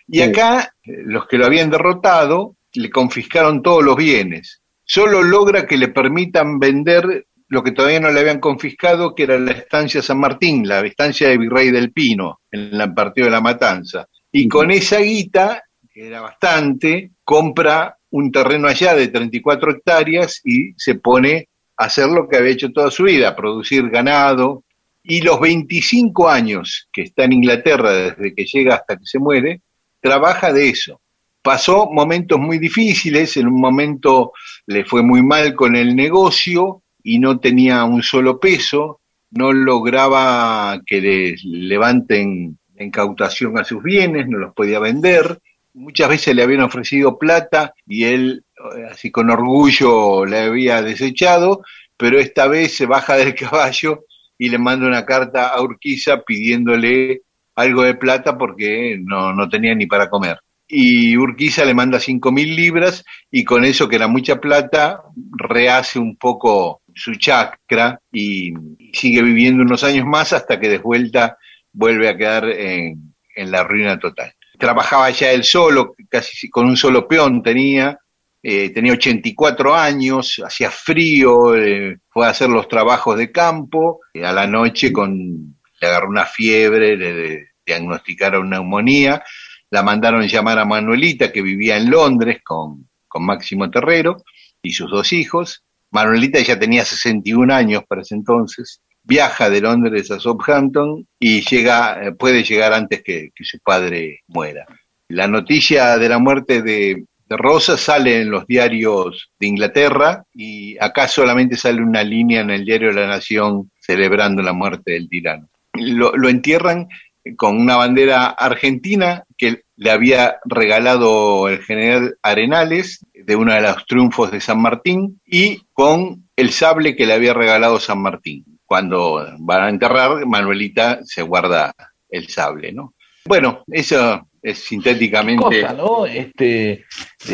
Y acá eh, los que lo habían derrotado le confiscaron todos los bienes. Solo logra que le permitan vender lo que todavía no le habían confiscado, que era la estancia San Martín, la estancia de Virrey del Pino, en el partido de la Matanza. Y con esa guita, era bastante, compra un terreno allá de 34 hectáreas y se pone a hacer lo que había hecho toda su vida, producir ganado, y los 25 años que está en Inglaterra desde que llega hasta que se muere, trabaja de eso. Pasó momentos muy difíciles, en un momento le fue muy mal con el negocio y no tenía un solo peso, no lograba que le levanten en cautación a sus bienes, no los podía vender, muchas veces le habían ofrecido plata y él, así con orgullo, le había desechado, pero esta vez se baja del caballo y le manda una carta a Urquiza pidiéndole algo de plata porque no, no tenía ni para comer. Y Urquiza le manda cinco mil libras y con eso, que era mucha plata, rehace un poco su chakra y sigue viviendo unos años más hasta que de vuelta vuelve a quedar en, en la ruina total. Trabajaba ya él solo, casi con un solo peón tenía, eh, tenía 84 años, hacía frío, eh, fue a hacer los trabajos de campo, y a la noche con, le agarró una fiebre, le, diagnosticaron neumonía, la mandaron llamar a Manuelita, que vivía en Londres con, con Máximo Terrero y sus dos hijos. Manuelita ya tenía 61 años para ese entonces, viaja de Londres a Southampton y llega, eh, puede llegar antes que, su padre muera. La noticia de la muerte de, Rosa sale en los diarios de Inglaterra y acá solamente sale una línea en el diario de la Nación celebrando la muerte del tirano. Lo, entierran con una bandera argentina que le había regalado el general Arenales de uno de los triunfos de San Martín y con el sable que le había regalado San Martín. Cuando van a enterrar, Manuelita se guarda el sable, ¿no? Bueno, eso es sintéticamente. ¿no? Este,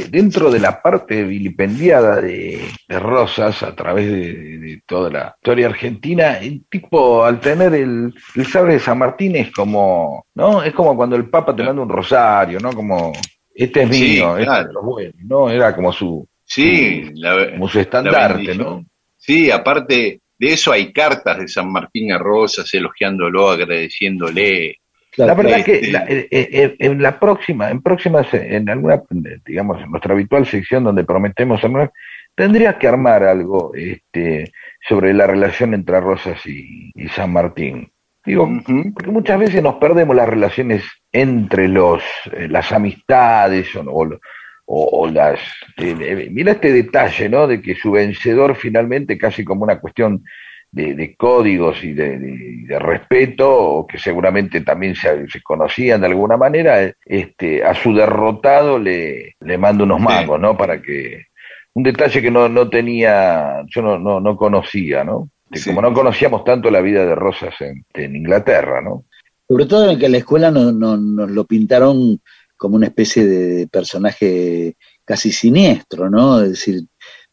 dentro de la parte vilipendiada de, Rosas, a través de, toda la historia argentina, el tipo, al tener el, el sabre de San Martín, es como, ¿no? Es como cuando el Papa te manda un rosario, ¿no? Como, este es mío, este es lo bueno, ¿no? Era como su. Sí, como su estandarte, ¿no? Sí, aparte de eso hay cartas de San Martín a Rosas elogiándolo, agradeciéndole, la verdad que este, eh, eh, eh, en la próxima, en próximas, en alguna, digamos, en nuestra habitual sección donde prometemos hablar, tendría que armar algo este, sobre la relación entre Rosas y, San Martín. Digo, porque muchas veces nos perdemos las relaciones entre los, las amistades o, o, las... mira este detalle, ¿no? De que su vencedor finalmente, casi como una cuestión de, códigos y de, respeto, o que seguramente también se, conocían de alguna manera, este, a su derrotado le, le manda unos mangos, ¿no? Para que... Un detalle que no, no tenía, yo no, no, no conocía, ¿no? Como no conocíamos tanto la vida de Rosas en, en Inglaterra, ¿no? Sobre todo en que la escuela nos no, lo pintaron como una especie de personaje casi siniestro, ¿no? Es decir...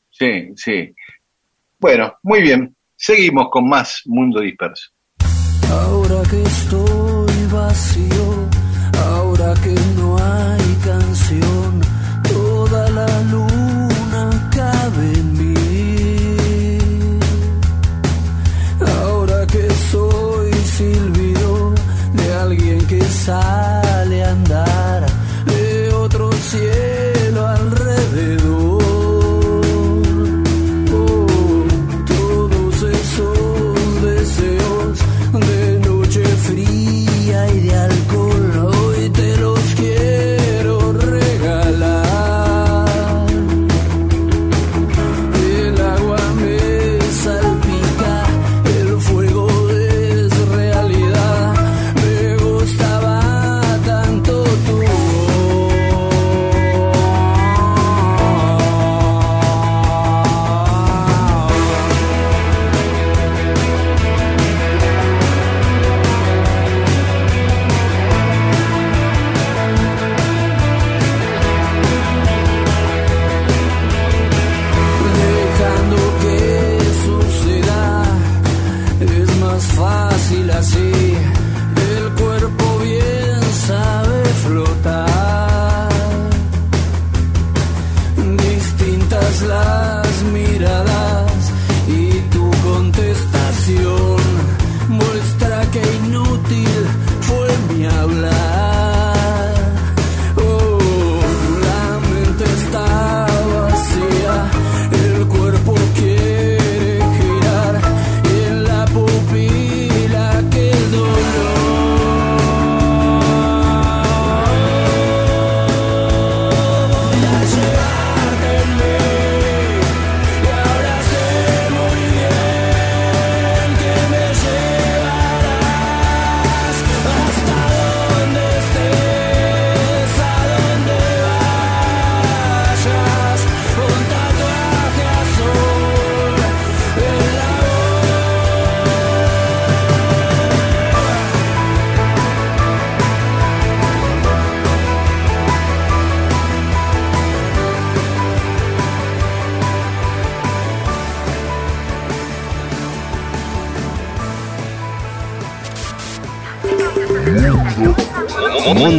Sí, sí. Bueno, muy bien. Seguimos con más Mundo Disperso. Ahora que estoy vacío, ahora que no hay canción, toda la luna cabe en mí. Ahora que soy silbido de alguien que sale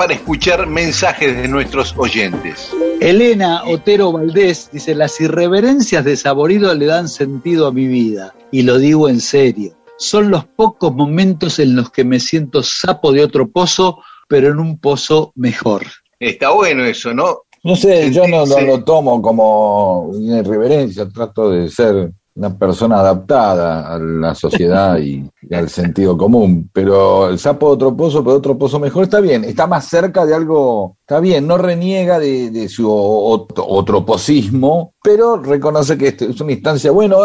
para escuchar mensajes de nuestros oyentes. Elena Otero Valdés dice, las irreverencias de Saborido le dan sentido a mi vida, y lo digo en serio. Son los pocos momentos en los que me siento sapo de otro pozo, pero en un pozo mejor. Está bueno eso, ¿no? No sé, yo no, lo tomo como una irreverencia, trato de ser una persona adaptada a la sociedad y, al sentido común. Pero el sapo de otro pozo, pero otro pozo mejor, está bien, está más cerca de algo, está bien, no reniega de, su otro, posismo, pero reconoce que es una instancia, bueno,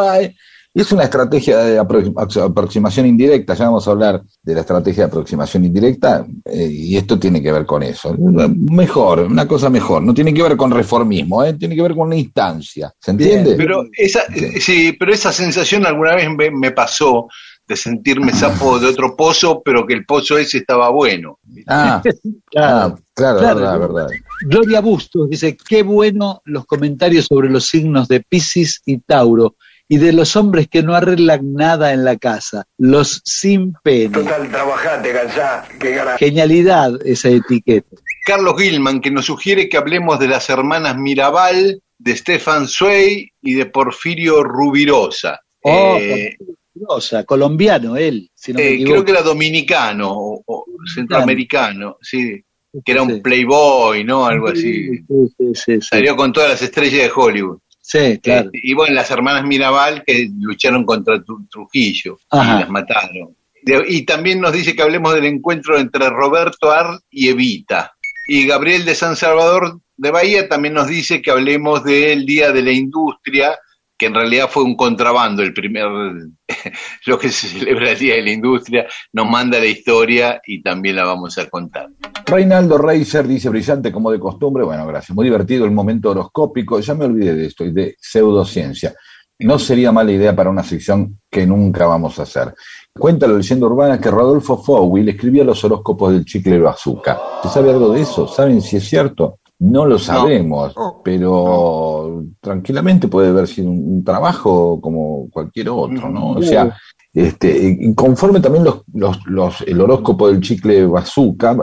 hay, es una estrategia de aproximación indirecta, ya vamos a hablar de la estrategia de aproximación indirecta, eh, y esto tiene que ver con eso. Mejor, una cosa mejor, no tiene que ver con reformismo, ¿eh? tiene que ver con una instancia, ¿se entiende? pero esa, sí, pero esa sensación alguna vez me, pasó de sentirme sapo de otro pozo, pero que el pozo ese estaba bueno. Ah, claro, ah, claro, Verdad, verdad. Gloria Bustos dice, qué bueno los comentarios sobre los signos de Pisces y Tauro y de los hombres que no arreglan nada en la casa, los sin pene. Total, trabajate, cansá, que Genialidad esa etiqueta. Carlos Gilman, que nos sugiere que hablemos de las hermanas Mirabal, de Stefan Zweig y de Porfirio Rubirosa. Oh, eh, Cosa, colombiano él, si no me Eh, creo que era dominicano o, o centroamericano, sí, que era un playboy, ¿no? Algo así. Sí, sí, sí, sí. Salió con todas las estrellas de Hollywood. Sí, claro. Eh, y bueno, las hermanas Mirabal que lucharon contra Tru- Trujillo Ajá. y las mataron. De- y también nos dice que hablemos del encuentro entre Roberto Ar y Evita. Y Gabriel de San Salvador de Bahía también nos dice que hablemos del Día de la Industria, que en realidad fue un contrabando, el primer, lo que se celebra el Día de la Industria, nos manda la historia y también la vamos a contar. Reinaldo Reiser dice brillante como de costumbre. Bueno, gracias. Muy divertido el momento horoscópico. Ya me olvidé de esto de pseudociencia. No sería mala idea para una sección que nunca vamos a hacer. Cuenta la leyenda urbana que Rodolfo Fowell escribía los horóscopos del chicle bazooka. ¿Se sabe algo de eso? ¿Saben si es cierto? No lo sabemos, pero tranquilamente puede haber sido un, un trabajo como cualquier otro, ¿no? O sea, este, conforme también los, los, los- el horóscopo del chicle bazooka,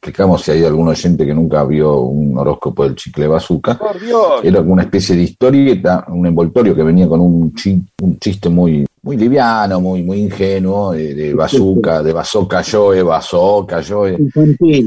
explicamos si hay algún oyente que nunca vio un horóscopo del chicle bazooka, era como una especie de historieta, un envoltorio que venía con un, chi- un chiste muy, muy liviano, muy, muy ingenuo, de, de bazooka, de bazooka Joe, bazooka Joe,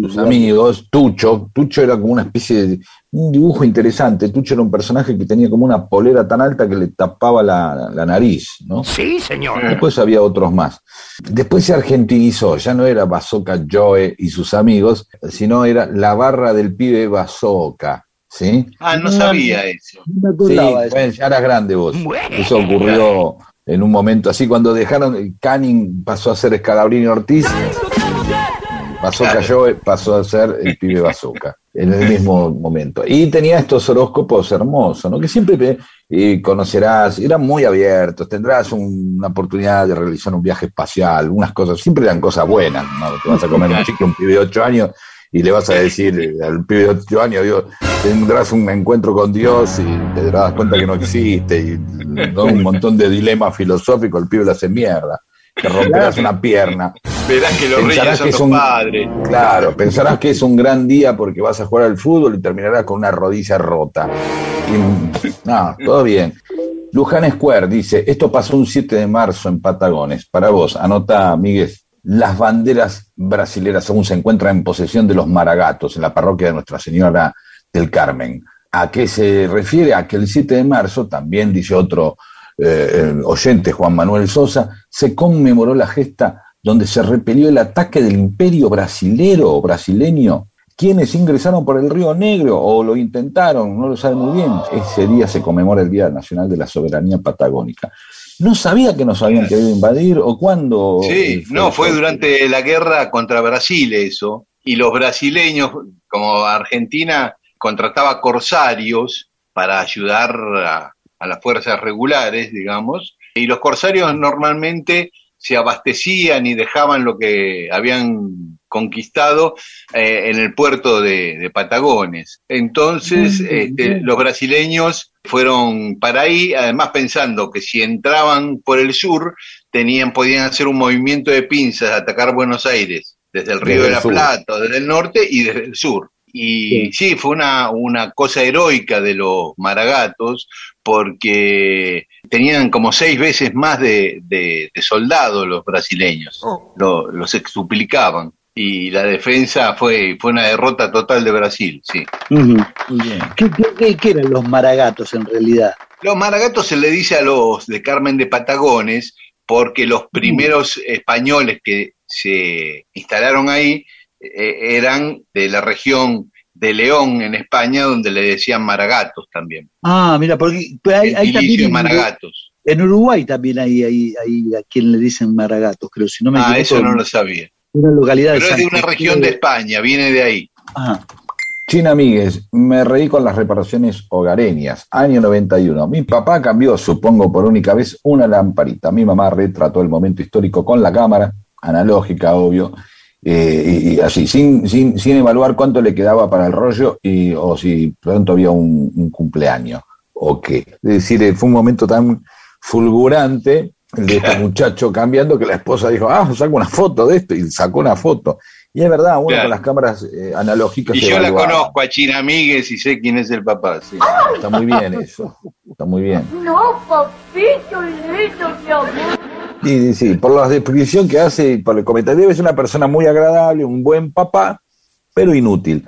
sus amigos, Tucho, Tucho era como una especie de un dibujo interesante, Tucho era un personaje que tenía como una polera tan alta que le tapaba la, la nariz, ¿no? Sí, señor. Después había otros más. Después se argentinizó, ya no era Bazooka Joe y sus amigos, sino era la barra del pibe Bazooka, ¿sí? Ah, no No, sabía eso. No me Sí, eso. bueno, ya eras grande vos. Bueno. Eso ocurrió en un momento así, cuando dejaron, Canning pasó a ser Escalabrini Ortiz, Bazooka Joe pasó a ser el pibe Bazooka, en el mismo momento. Y tenía estos horóscopos hermosos, ¿no? Que siempre eh, conocerás, eran muy abiertos, tendrás un- una oportunidad de realizar un viaje espacial, unas cosas, siempre eran cosas buenas, ¿no? Te vas a comer un chicle, un pibe de 8 años, y le vas a decir eh, al pibe de 8 años, digo, tendrás un encuentro con Dios y te darás cuenta que no existe, y ¿no? un montón de dilemas filosóficos, el pibe le hace mierda, te romperás una pierna. Verás que los Pensarás reyes son que es los un- padres. Claro, pensarás que es un gran día porque vas a jugar al fútbol y terminarás con una rodilla rota. Y, no, todo bien. Luján Square dice, esto pasó un 7 de marzo en Patagones. Para vos, anota, Miguel, las banderas brasileras aún se encuentran en posesión de los maragatos en la parroquia de Nuestra Señora del Carmen. ¿A qué se refiere? A que el 7 de marzo, también dice otro eh, oyente, Juan Manuel Sosa, se conmemoró la gesta donde se repelió el ataque del imperio brasilero o brasileño, quienes ingresaron por el río Negro o lo intentaron, no lo sabe muy bien. Ese día se conmemora el Día Nacional de la Soberanía Patagónica. No sabía que nos habían querido invadir o cuándo. Sí, no, fue durante la guerra contra Brasil eso. Y los brasileños, como Argentina, contrataba corsarios para ayudar a, a las fuerzas regulares, digamos. Y los corsarios normalmente se abastecían y dejaban lo que habían conquistado eh, en el puerto de, de Patagones. Entonces, este, los brasileños fueron para ahí, además pensando que si entraban por el sur, tenían, podían hacer un movimiento de pinzas, atacar Buenos Aires, desde el Río Desde de la. Plata, desde el norte y desde el sur. Y sí, fue una, una cosa heroica de los maragatos, porque tenían como seis veces más de, de- de soldados los brasileños, Lo- los exduplicaban. Y la defensa fue, fue una derrota total de Brasil, sí. Muy bien. ¿Qué, qué- qué- eran los maragatos en realidad? Los maragatos se le dice a los de Carmen de Patagones porque los primeros españoles que se instalaron ahí eh, eran de la región de León en España, donde le decían maragatos también. Ah, mira, porque pero hay, hay también maragatos. en Uruguay también hay, hay, hay a quien le dicen maragatos, creo, si no me Ah, equivoco. eso no lo sabía. Una localidad Pero es de una región de España, viene de ahí. Ajá. China Míguez, me reí con las reparaciones hogareñas. Año 91. Mi papá cambió, supongo por única vez, una lamparita. Mi mamá retrató el momento histórico con la cámara, analógica, obvio, eh, y, y así, sin, sin, sin evaluar cuánto le quedaba para el rollo y, o si pronto había un, un cumpleaños o qué. Es decir, eh, fue un momento tan fulgurante de este muchacho cambiando que la esposa dijo, ah, saco una foto de esto y sacó una foto. Y es verdad, uno Claro. con las cámaras eh, analógicas Y se yo la conozco a China Míguez y sé quién es el papá. sí. Está muy bien eso. Está muy bien. No, papito lindo, mi amor. Sí, sí, por la descripción que hace y por el comentario, es una persona muy agradable, un buen papá, pero inútil.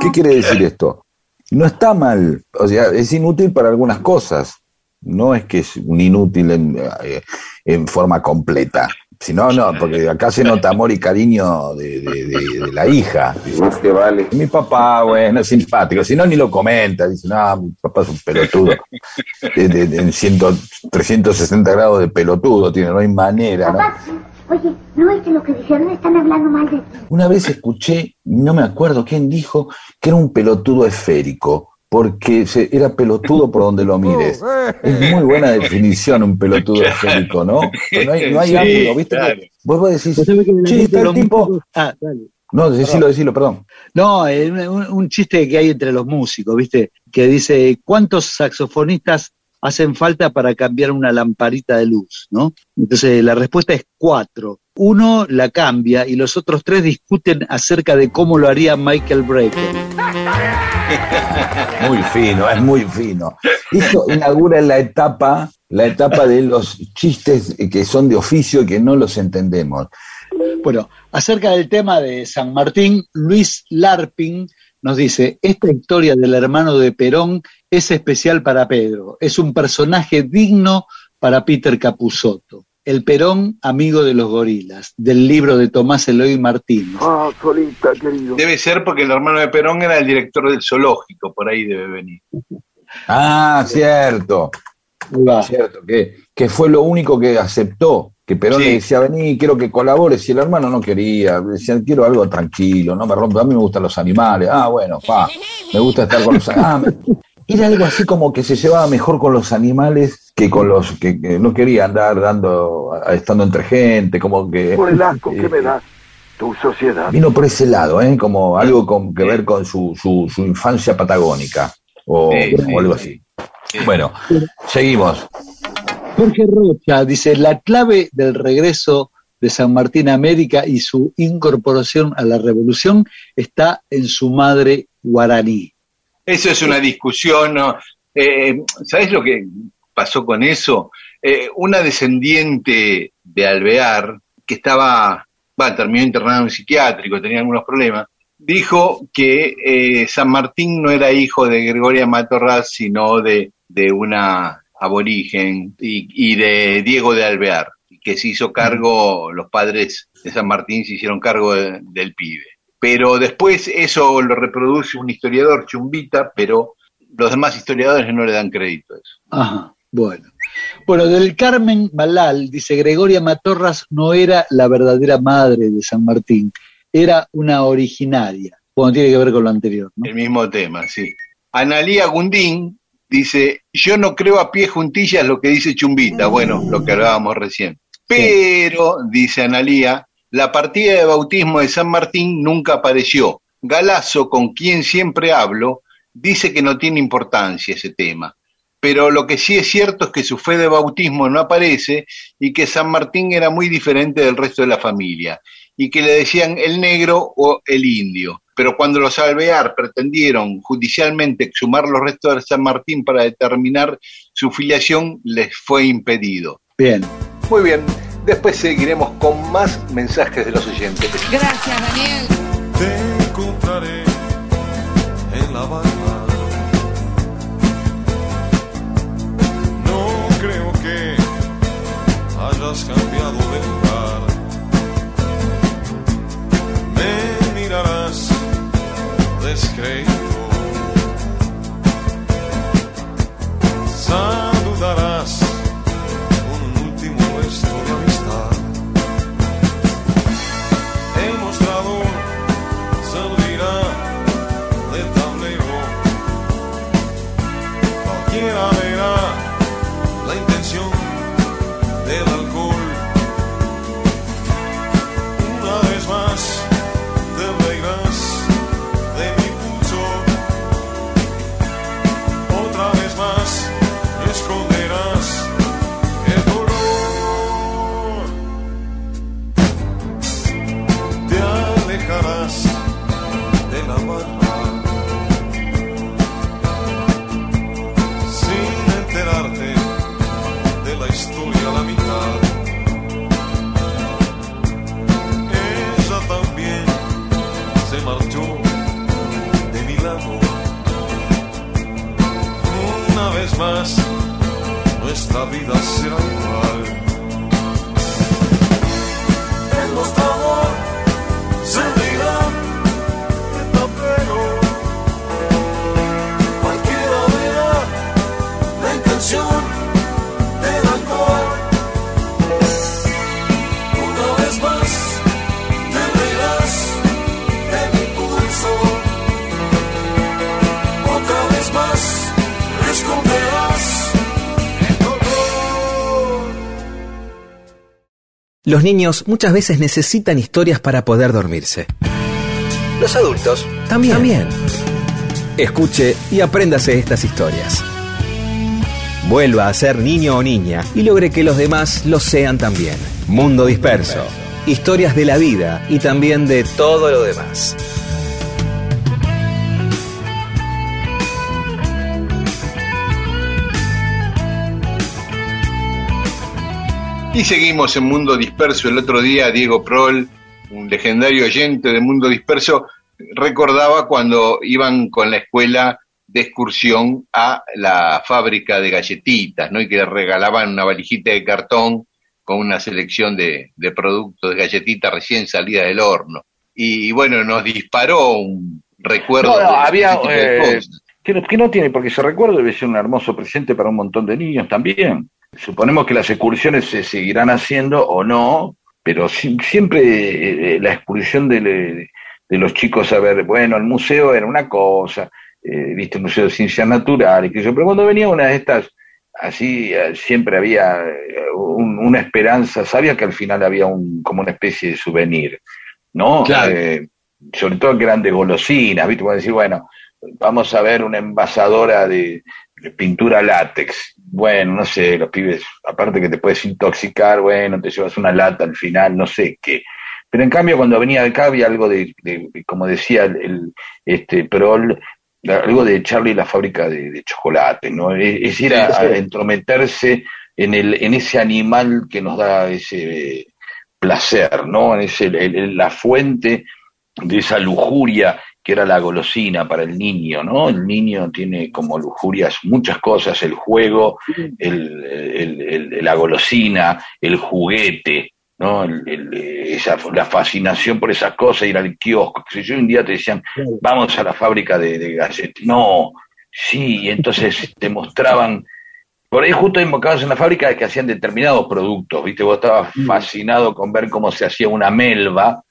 ¿Qué quiere decir esto? No está mal, o sea, es inútil para algunas cosas, no es que es un inútil en, eh, en forma completa. Si no, no, porque acá se nota amor y cariño de, de, de, la hija. Más que vale. Mi papá, bueno, es simpático. Si no, ni lo comenta. Dice, no, mi papá es un pelotudo. en 360 grados de pelotudo tiene, no hay manera, ¿no? Oye, ¿no es que lo que dijeron están hablando mal de ti? Una vez escuché, no me acuerdo quién dijo, que era un pelotudo esférico porque se, era pelotudo por donde lo mires. Es muy buena definición un pelotudo esférico, ¿no? No hay, no hay sí, ángulo, ¿viste? Claro. Vos vos decís, che, está el tipo... Ah, dale. No, decilo, decilo, perdón. No, es un, un, chiste que hay entre los músicos, ¿viste? Que dice, ¿cuántos saxofonistas hacen falta para cambiar una lamparita de luz, ¿no? Entonces la respuesta es cuatro. Uno la cambia y los otros tres discuten acerca de cómo lo haría Michael Brecker. Muy fino, es muy fino. Esto inaugura la etapa, la etapa de los chistes que son de oficio y que no los entendemos. Bueno, acerca del tema de San Martín, Luis Larpin nos dice, esta historia del hermano de Perón es especial para Pedro, es un personaje digno para Peter Capusotto. El Perón, amigo de los gorilas, del libro de Tomás Eloy Martínez. Ah, solita, querido. Debe ser porque el hermano de Perón era el director del zoológico, por ahí debe venir. Ah, cierto. Cierto, que, que fue lo único que aceptó que Perón sí. le decía, vení, quiero que colabores, y el hermano no quería, decía, quiero algo tranquilo, no me rompa, a mí me gustan los animales, ah, bueno, pa, me gusta estar con los animales. Ah, era algo así como que se llevaba mejor con los animales que con los que, que no quería andar dando, estando entre gente, como que... Por el asco eh, que me da tu sociedad. Vino por ese lado, ¿eh? como algo con que ver con su, su, su infancia patagónica, o, sí, o algo así. Sí. Bueno, seguimos. Jorge Rocha dice, la clave del regreso de San Martín a América y su incorporación a la revolución está en su madre guaraní. Eso es una discusión, ¿no? eh, ¿sabes lo que pasó con eso? Eh, una descendiente de Alvear, que estaba, va, terminó internado en un psiquiátrico, tenía algunos problemas, dijo que eh, San Martín no era hijo de Gregoria Matorras, sino de, de una aborigen y, y, de Diego de Alvear, que se hizo cargo, los padres de San Martín se hicieron cargo de, del pibe. Pero después eso lo reproduce un historiador, Chumbita, pero los demás historiadores no le dan crédito a eso. Ajá, bueno. Bueno, del Carmen Balal, dice Gregoria Matorras no era la verdadera madre de San Martín, era una originaria. Bueno, tiene que ver con lo anterior. ¿no? El mismo tema, sí. Analía Gundín dice, yo no creo a pie juntillas lo que dice Chumbita, bueno, lo que hablábamos recién. Pero, dice Analía, la partida de bautismo de San Martín nunca apareció. Galazo, con quien siempre hablo, dice que no tiene importancia ese tema. Pero lo que sí es cierto es que su fe de bautismo no aparece y que San Martín era muy diferente del resto de la familia y que le decían el negro o el indio. Pero cuando los alvear pretendieron judicialmente exhumar los restos de San Martín para determinar su filiación, les fue impedido. Bien. Muy bien. Después seguiremos con más mensajes de los oyentes. Gracias, Daniel. Te encontraré en la barra. No creo que hayas cambiado de lugar. Me mirarás descreído. Los niños muchas veces necesitan historias para poder dormirse. Los adultos también. también. Escuche y apréndase estas historias. Vuelva a ser niño o niña y logre que los demás lo sean también. Mundo Disperso. Historias de la vida y también de todo lo demás. Y seguimos en Mundo Disperso. El otro día Diego Prol, un legendario oyente de Mundo Disperso, recordaba cuando iban con la escuela de excursión a la fábrica de galletitas, ¿no? Y que le regalaban una valijita de cartón con una selección de, de productos de galletitas recién salida del horno. Y, bueno, nos disparó un recuerdo. No, no, había, eh, que, no, que no tiene, porque ese recuerdo debe ser un hermoso presente para un montón de niños también. Suponemos que las excursiones se seguirán haciendo o no, pero siempre eh, la excursión de, los chicos a ver, bueno, el museo era una cosa, eh, viste, el Museo de Ciencias Naturales, que yo, pero cuando venía una de estas, así eh, siempre había una esperanza, sabía que al final había un, como una especie de souvenir, ¿no? sobre todo grandes golosinas, viste, decir, bueno, vamos a ver una envasadora de, pintura látex. Bueno, no sé, los pibes, aparte que te puedes intoxicar, bueno, te llevas una lata al final, no sé qué. Pero en cambio, cuando venía acá había algo de, como decía el, este Prol, algo de Charlie la fábrica de, chocolate, ¿no? Es, ir a, entrometerse en, el, en ese animal que nos da ese placer, ¿no? Es la fuente de esa lujuria que era la golosina para el niño, ¿no? El niño tiene como lujurias muchas cosas, el juego, el, la golosina, el juguete, ¿no? esa, la fascinación por esas cosas, ir al kiosco. Si yo un día te decían, vamos a la fábrica de, de galletas, no, sí, y entonces te mostraban, por ahí justo invocados en la fábrica que hacían determinados productos, ¿viste? Vos estabas fascinado con ver cómo se hacía una melva,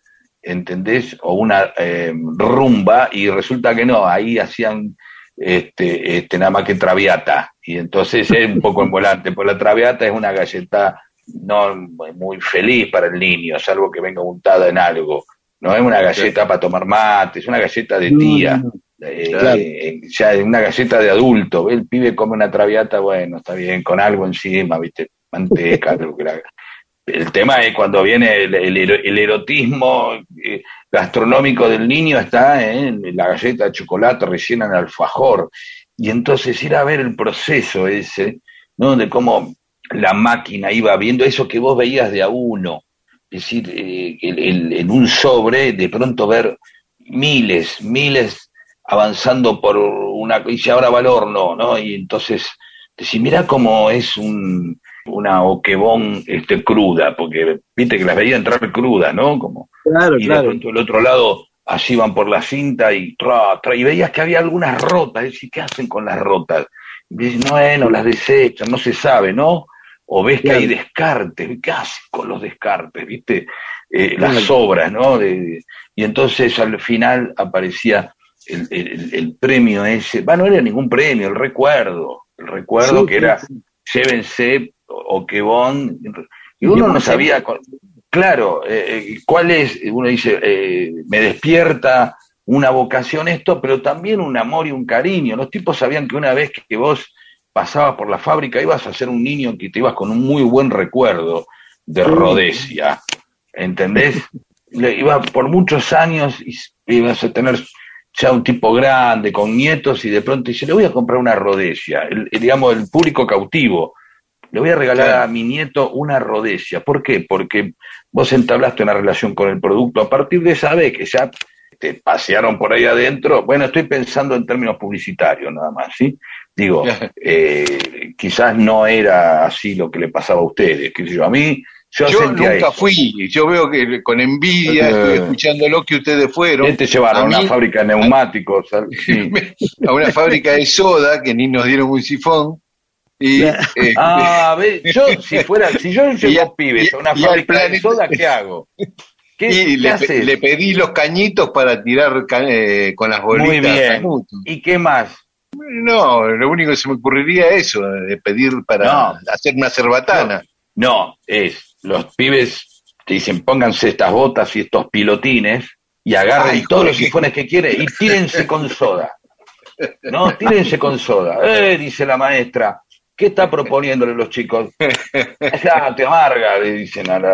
¿entendés? O una eh, rumba y resulta que no, ahí hacían este, este, nada más que traviata. Y entonces es un poco en volante, pues la traviata es una galleta no muy feliz para el niño, salvo que venga untada en algo. No es una galleta para tomar mate, es una galleta de tía. Eh, eh, ya una galleta de adulto, el pibe come una traviata, bueno, está bien, con algo encima, viste, manteca, lo que el tema es cuando viene el, erotismo eh, gastronómico del niño está en la galleta de chocolate recién en alfajor. Y entonces ir a ver el proceso ese, ¿no? De cómo la máquina iba viendo eso que vos veías de a uno. Es decir, eh, en un sobre, de pronto ver miles, miles avanzando por una, y si ahora va al horno, ¿no? Y entonces, decir, mira cómo es un, una oquebón este, cruda, porque viste que las veía entrar crudas, ¿no? Como, claro, y claro. de pronto el otro lado así van por la cinta y, tra, y veías que había algunas rotas, y ¿qué hacen con las rotas? Y dices, bueno, las desechan, no se sabe, ¿no? O ves que hay descartes, ¿qué hacen con los descartes? ¿Viste? Eh, las sobras, ¿no? De, y entonces al final aparecía el, el, el, premio ese, bueno, no era ningún premio, el recuerdo, el recuerdo que era, llévense o que Bond, y uno no sabía, claro, eh, cuál es, uno dice, eh, me despierta una vocación esto, pero también un amor y un cariño. Los tipos sabían que una vez que vos pasabas por la fábrica ibas a ser un niño que te ibas con un muy buen recuerdo de Rhodesia, ¿entendés? Le, iba por muchos años y ibas a tener ya un tipo grande, con nietos, y de pronto dice, le voy a comprar una Rhodesia, el, digamos, el público cautivo le voy a regalar a mi nieto una rodesia. ¿Por qué? Porque vos entablaste una relación con el producto a partir de esa vez que ya te pasearon por ahí adentro. Bueno, estoy pensando en términos publicitarios nada más, ¿sí? Digo, eh, quizás no era así lo que le pasaba a ustedes, que yo, a mí yo, yo nunca fui, yo veo que con envidia estoy escuchando lo que ustedes fueron. Te llevaron a, una fábrica de neumáticos. a una fábrica de soda que ni nos dieron un sifón. Y, eh, ah, yo si fuera, si yo llevo pibes a una fábrica de soda, ¿qué hago? ¿Qué, y le, pedí los cañitos para tirar eh, con las bolitas. Muy bien. ¿Y qué más? No, lo único que se me ocurriría es eso, de pedir para hacer una cerbatana. No, es los pibes te dicen pónganse estas botas y estos pilotines y agarren Ay, todos los sifones que quieren y tírense con soda. No, tírense con soda. Eh, dice la maestra. ¿Qué está proponiéndole los chicos? Ya, te amarga, le dicen a la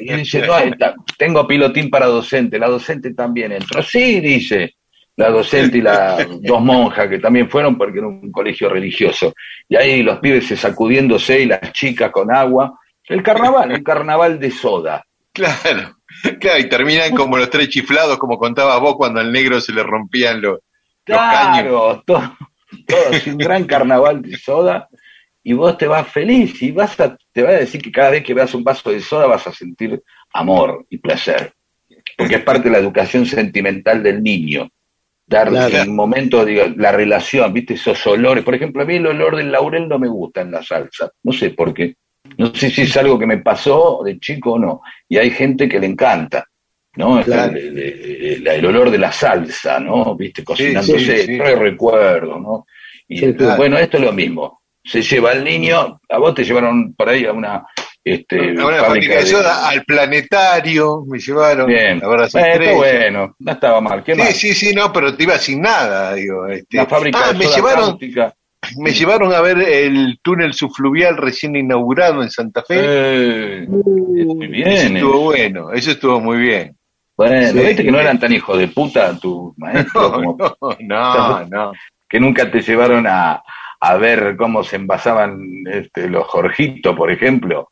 Y él dice, no, está- tengo pilotín para docente, la docente también entró. Sí, dice la docente y las dos monjas que también fueron porque era un colegio religioso. Y ahí los pibes se sacudiéndose y las chicas con agua. El carnaval, un carnaval de soda. Claro, claro, y terminan como los tres chiflados, como contabas vos cuando al negro se le rompían los, los caños. Claro, todo, todo así, un gran carnaval de soda y vos te vas feliz y vas a, te va a decir que cada vez que veas un vaso de soda vas a sentir amor y placer, porque es parte de la educación sentimental del niño. Dar Claro. en momentos, digo, la relación, viste, esos olores. Por ejemplo, a mí el olor del laurel no me gusta en la salsa. No sé por qué. No sé si es algo que me pasó de chico o no. Y hay gente que le encanta, ¿no? Claro. El, el- el- el olor de la salsa, ¿no? Viste, cocinándose, sí, sí. recuerdo, ¿no? Y claro. bueno, esto es lo mismo. Se lleva al niño, a vos te llevaron por ahí a una, este, A una fábrica de soda, al planetario, me llevaron Bien, a ver las estrellas. bueno, no estaba mal. ¿Qué Sí, más? sí, sí, no, pero te iba sin nada, digo. Este. La fábrica ah, de me soda llevaron, me llevaron a ver el túnel subfluvial recién inaugurado en Santa Fe. Eh, muy eso bien. estuvo eh. bueno, eso estuvo muy bien. Bueno, Sí. viste que no eran tan hijos de puta tus maestros, No, como no, no, no. que nunca te llevaron a, a ver cómo se envasaban este, los Jorgitos, por ejemplo.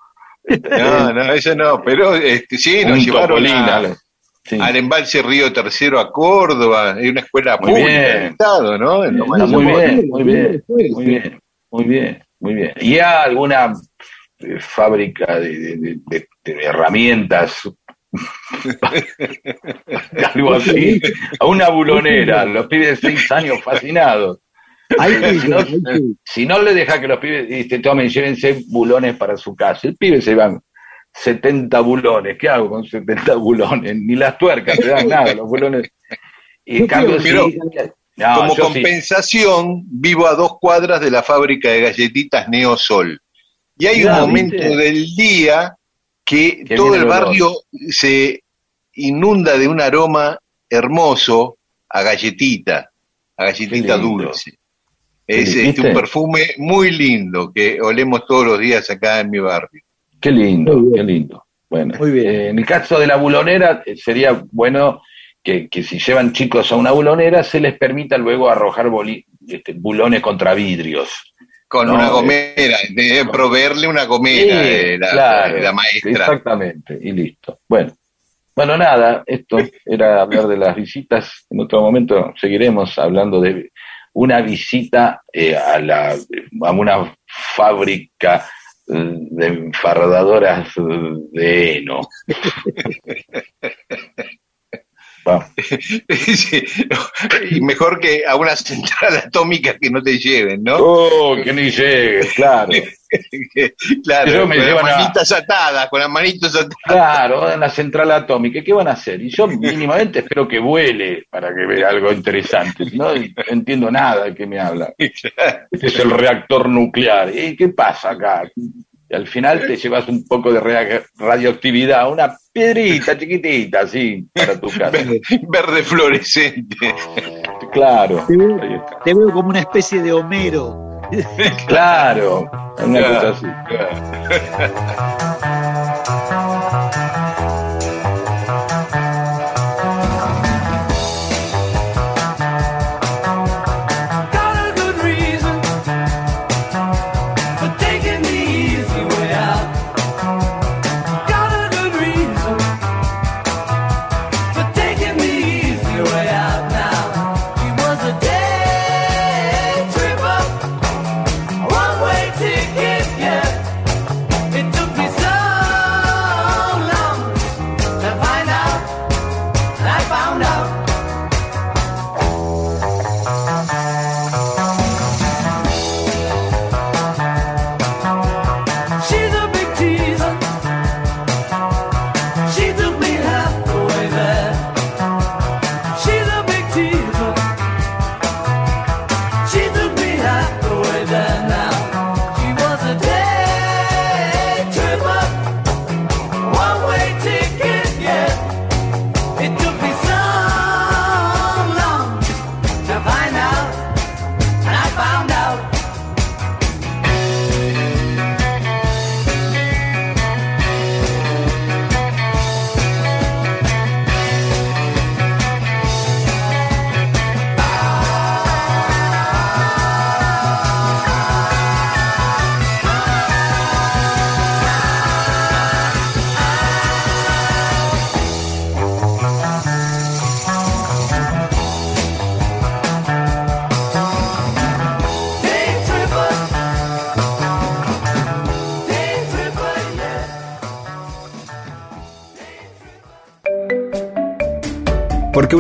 No, no, eso no, pero este, sí, nos llevaron a-. Sí. al embalse Río Tercero a Córdoba, es una escuela Muy pública bien. del Estado, ¿no? En Está muy bien, muy bien, muy bien, muy bien, muy bien. ¿Y a alguna eh, fábrica de, de- de- de- de herramientas? Algo así. A una bulonera, los pibes de seis años fascinados. Si no, si le deja que los pibes dice, tomen, llévense bulones para su casa. El pibe se van 70 bulones. ¿Qué hago con 70 bulones? Ni las tuercas te dan nada, los bulones. Y en cambio, sí, no, Como sí. compensación, vivo a dos cuadras de la fábrica de galletitas Neosol. Y hay un momento ¿viste? del día que todo el olor. barrio se inunda de un aroma hermoso a galletita, a galletita dulce. Es este, un perfume muy lindo que olemos todos los días acá en mi barrio. Qué lindo, qué lindo. Bueno, Muy bien. eh, en el caso de la bulonera, eh, sería bueno que, que si llevan chicos a una bulonera, se les permita luego arrojar boli- este, bulones contra vidrios. Con No, una eh, gomera, de proveerle una gomera Sí, eh, la, claro, la maestra. Exactamente, y listo. Bueno, bueno, nada, esto era hablar de las visitas. En otro momento seguiremos hablando de una visita eh, a, la, a una fábrica eh, de enfardadoras de heno. Y mejor que a una central atómica que no te lleven, ¿no? Oh, que ni llegues, claro. claro, me con las a- manitas atadas, con las manitas atadas. Claro, en la central atómica. ¿Qué van a hacer? Y yo mínimamente espero que vuele para que vea algo interesante. Si No entiendo nada de qué me habla. Este es el reactor nuclear. ¿Y qué pasa acá? Y al final te llevas un poco de radioactividad, una piedrita chiquitita, así, para tu casa. Verde, verde fluorescente. Claro, Te veo, te como una especie de Homero. claro, una Claro, cosa así. claro.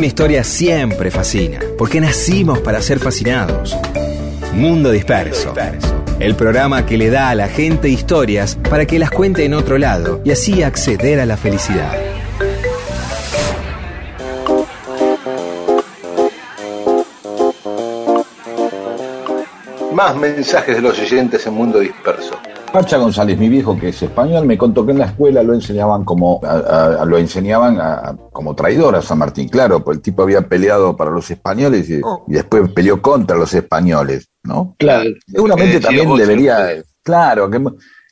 Una historia siempre fascina. Porque nacimos para ser fascinados. Mundo Disperso. El programa que le da a la gente historias para que las cuente en otro lado y así acceder a la felicidad. Más mensajes de los oyentes en Mundo Disperso. Pacha González, mi viejo que es español, me contó que en la escuela lo enseñaban como a- a- lo enseñaban a- como traidor a San Martín. Claro, pues el tipo había peleado para los españoles y, y después peleó contra los españoles, ¿no? Claro. Seguramente decía también vos, debería, claro, que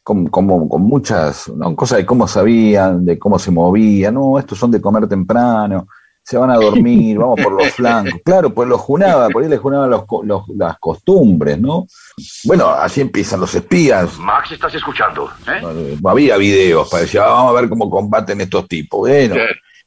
con, como, con muchas ¿no? cosas de cómo sabían, de cómo se movían, no, estos son de comer temprano, se van a dormir, vamos por los flancos. Claro, pues los junaba, por ahí les junaban los, co- los- las costumbres, ¿no? Bueno, así empiezan los espías. Max, ¿estás escuchando? ¿Eh? Había videos para decir, "Ah, vamos a ver cómo combaten estos tipos. Bueno,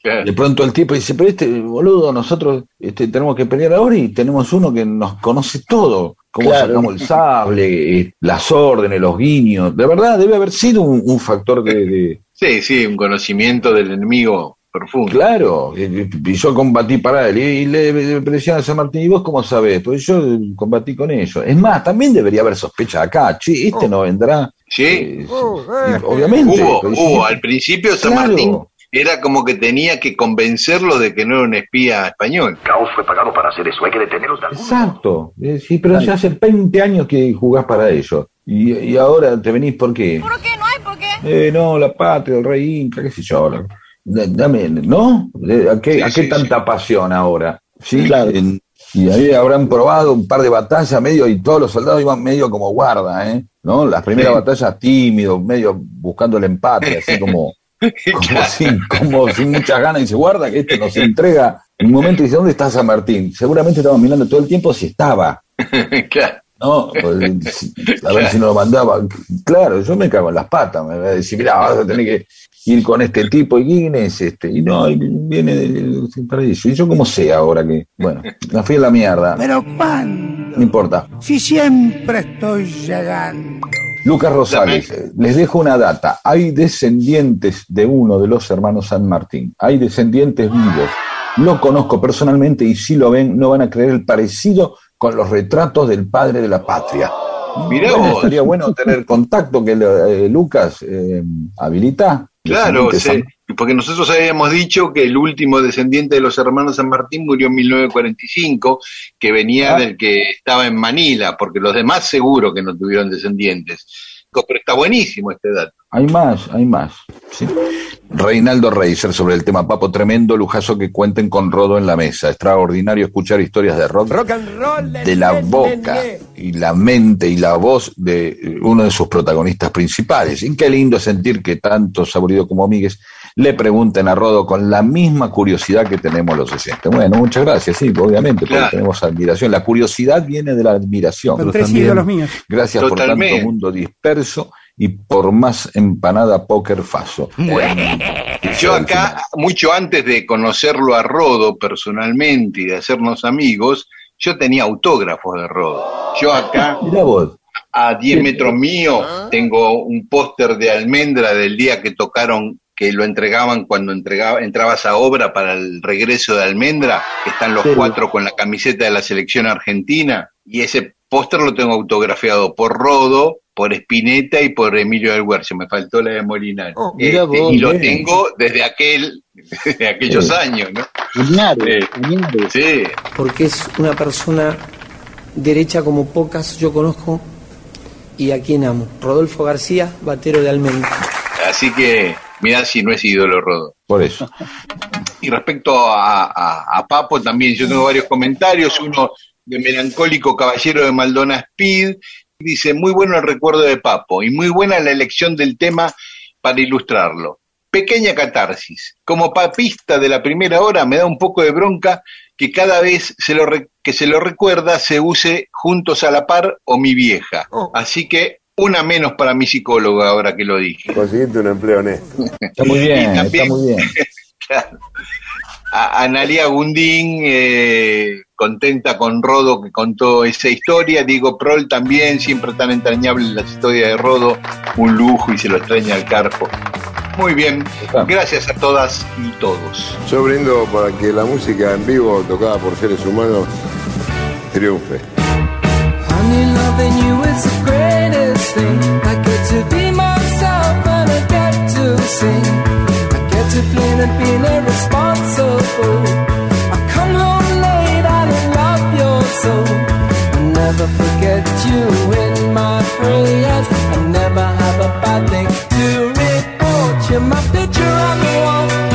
de pronto el tipo dice, pero este boludo, nosotros este, tenemos que pelear ahora y tenemos uno que nos conoce todo. Cómo Claro. sacamos el sable, eh, las órdenes, los guiños. De verdad, debe haber sido un, un factor de, de- Sí, sí, un conocimiento del enemigo profundo. Claro, eh, y yo combatí para él. Y le, le decían a San Martín, ¿y vos cómo sabés? Pues yo eh, combatí con ellos. Es más, también debería haber sospecha acá. Che, este no vendrá. Sí, Eh, sí, obviamente. hubo, hubo. Al principio San Claro. Martín era como que tenía que convencerlo de que no era un espía español. Caos fue pagado para hacer eso. Hay que detenerlos de. Exacto. Eh, Sí, pero ya hace 20 años que jugás para ellos. Y, y ahora te venís por qué. ¿Por qué? No hay por qué. Eh, no, la patria, el rey Inca, qué sé yo. la- dame, ¿no? Eh, ¿A qué, Sí, a qué sí, tanta pasión ahora? Sí, Claro. En- y ahí habrán probado un par de batallas medio y todos los soldados iban medio como guarda, ¿eh? ¿No? Las primeras batallas tímidos, medio buscando el empate, así como, como, sin, como sin muchas ganas y se guarda que este nos entrega. En un momento dice, ¿dónde está San Martín? Seguramente estaban mirando todo el tiempo si estaba. Claro. No, Pues, a ver si no lo mandaba. Claro, yo me cago en las patas. Me va a decir, mira, vas a tener que ir con este tipo. ¿Y quién es este? Y no, y viene del paraíso. ¿Y yo cómo sé ahora que.? Bueno, la fui a la mierda. Pero ¿cuándo? No importa. Si siempre estoy llegando. Lucas Rosales, les dejo una data. Hay descendientes de uno de los hermanos San Martín. Hay descendientes vivos. Lo conozco personalmente y si lo ven, no van a creer el parecido con los retratos del padre de la patria. Mirá Bueno, vos. Estaría bueno tener contacto que eh, Lucas eh, habilita. Claro, sí, porque nosotros habíamos dicho que el último descendiente de los hermanos San Martín murió en 1945, que venía Ah. del que estaba en Manila, porque los demás seguro que no tuvieron descendientes. Pero está buenísimo este dato. Hay más, hay más. sí. Reinaldo Reiser sobre el tema Papo, tremendo lujazo que cuenten con Rodo en la mesa. Extraordinario escuchar historias de rock, Rock and roll. de la boca y la mente y la voz de eh, uno de sus protagonistas principales. Y qué lindo sentir que tanto Saborido como Míguez le pregunten a Rodo con la misma curiosidad que tenemos los 60. Bueno, muchas gracias, sí, obviamente, porque Claro. tenemos admiración. La curiosidad viene de la admiración. Con tres ídolos míos. Gracias por tanto mundo disperso y por más empanada póker faso. Yo acá, mucho antes de conocerlo a Rodo personalmente y de hacernos amigos, yo tenía autógrafos de Rodo. Yo acá, vos, a 10 metros mío, tengo un póster de Almendra del día que tocaron, que lo entregaban cuando entregaba, entraba esa obra para el regreso de Almendra, que están los cuatro con la camiseta de la selección argentina, y ese póster lo tengo autografiado por Rodo, por Spinetta y por Emilio del Guercio, me faltó la de Molinari. Oh, Este, vos, y lo bien. tengo desde aquel, desde aquellos Sí. años, ¿no? Genial, Sí. genial. Sí, porque es una persona derecha como pocas yo conozco y a quien amo. Rodolfo García, batero de Almendra. así que mirá si no es ídolo Rodo. por eso. Y respecto a, a- a Papo, también yo tengo varios comentarios. Uno de Melancólico Caballero de Maldona Speed. Dice, muy bueno el recuerdo de Papo y muy buena la elección del tema para ilustrarlo. Pequeña catarsis. Como papista de la primera hora me da un poco de bronca que cada vez se lo re- que se lo recuerda se use juntos a la par o mi vieja. Así que una menos para mi psicólogo ahora que lo dije. Conseguiste un empleo honesto. Está muy bien, también- está muy bien. Claro. A Analia Gundín, eh, contenta con Rodo que contó esa historia. Diego Prol también, siempre tan entrañable las historias de Rodo, un lujo y se lo extraña al carpo. Muy bien, gracias a todas y todos. Yo brindo para que la música en vivo tocada por seres humanos triunfe. to blame and being irresponsible. I come home late, I don't love your soul. I'll never forget you in my prayers. I never have a bad thing to report. You're my picture on the wall.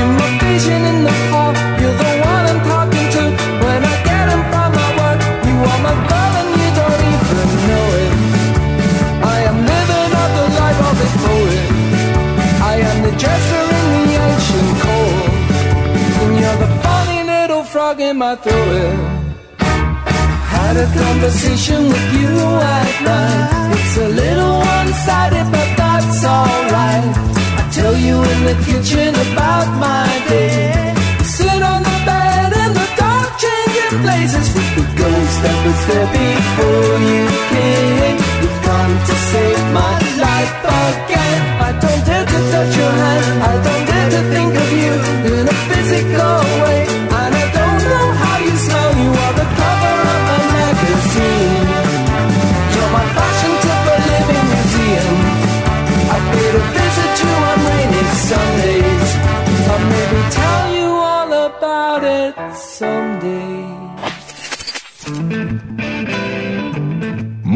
Frog in my throat. Had a conversation with you at night. It's a little one-sided, but that's alright. I tell you in the kitchen about my day. Sit on the bed in the dark, changing places with the ghost that was there before you came. You've come to save my life again. I don't dare to touch your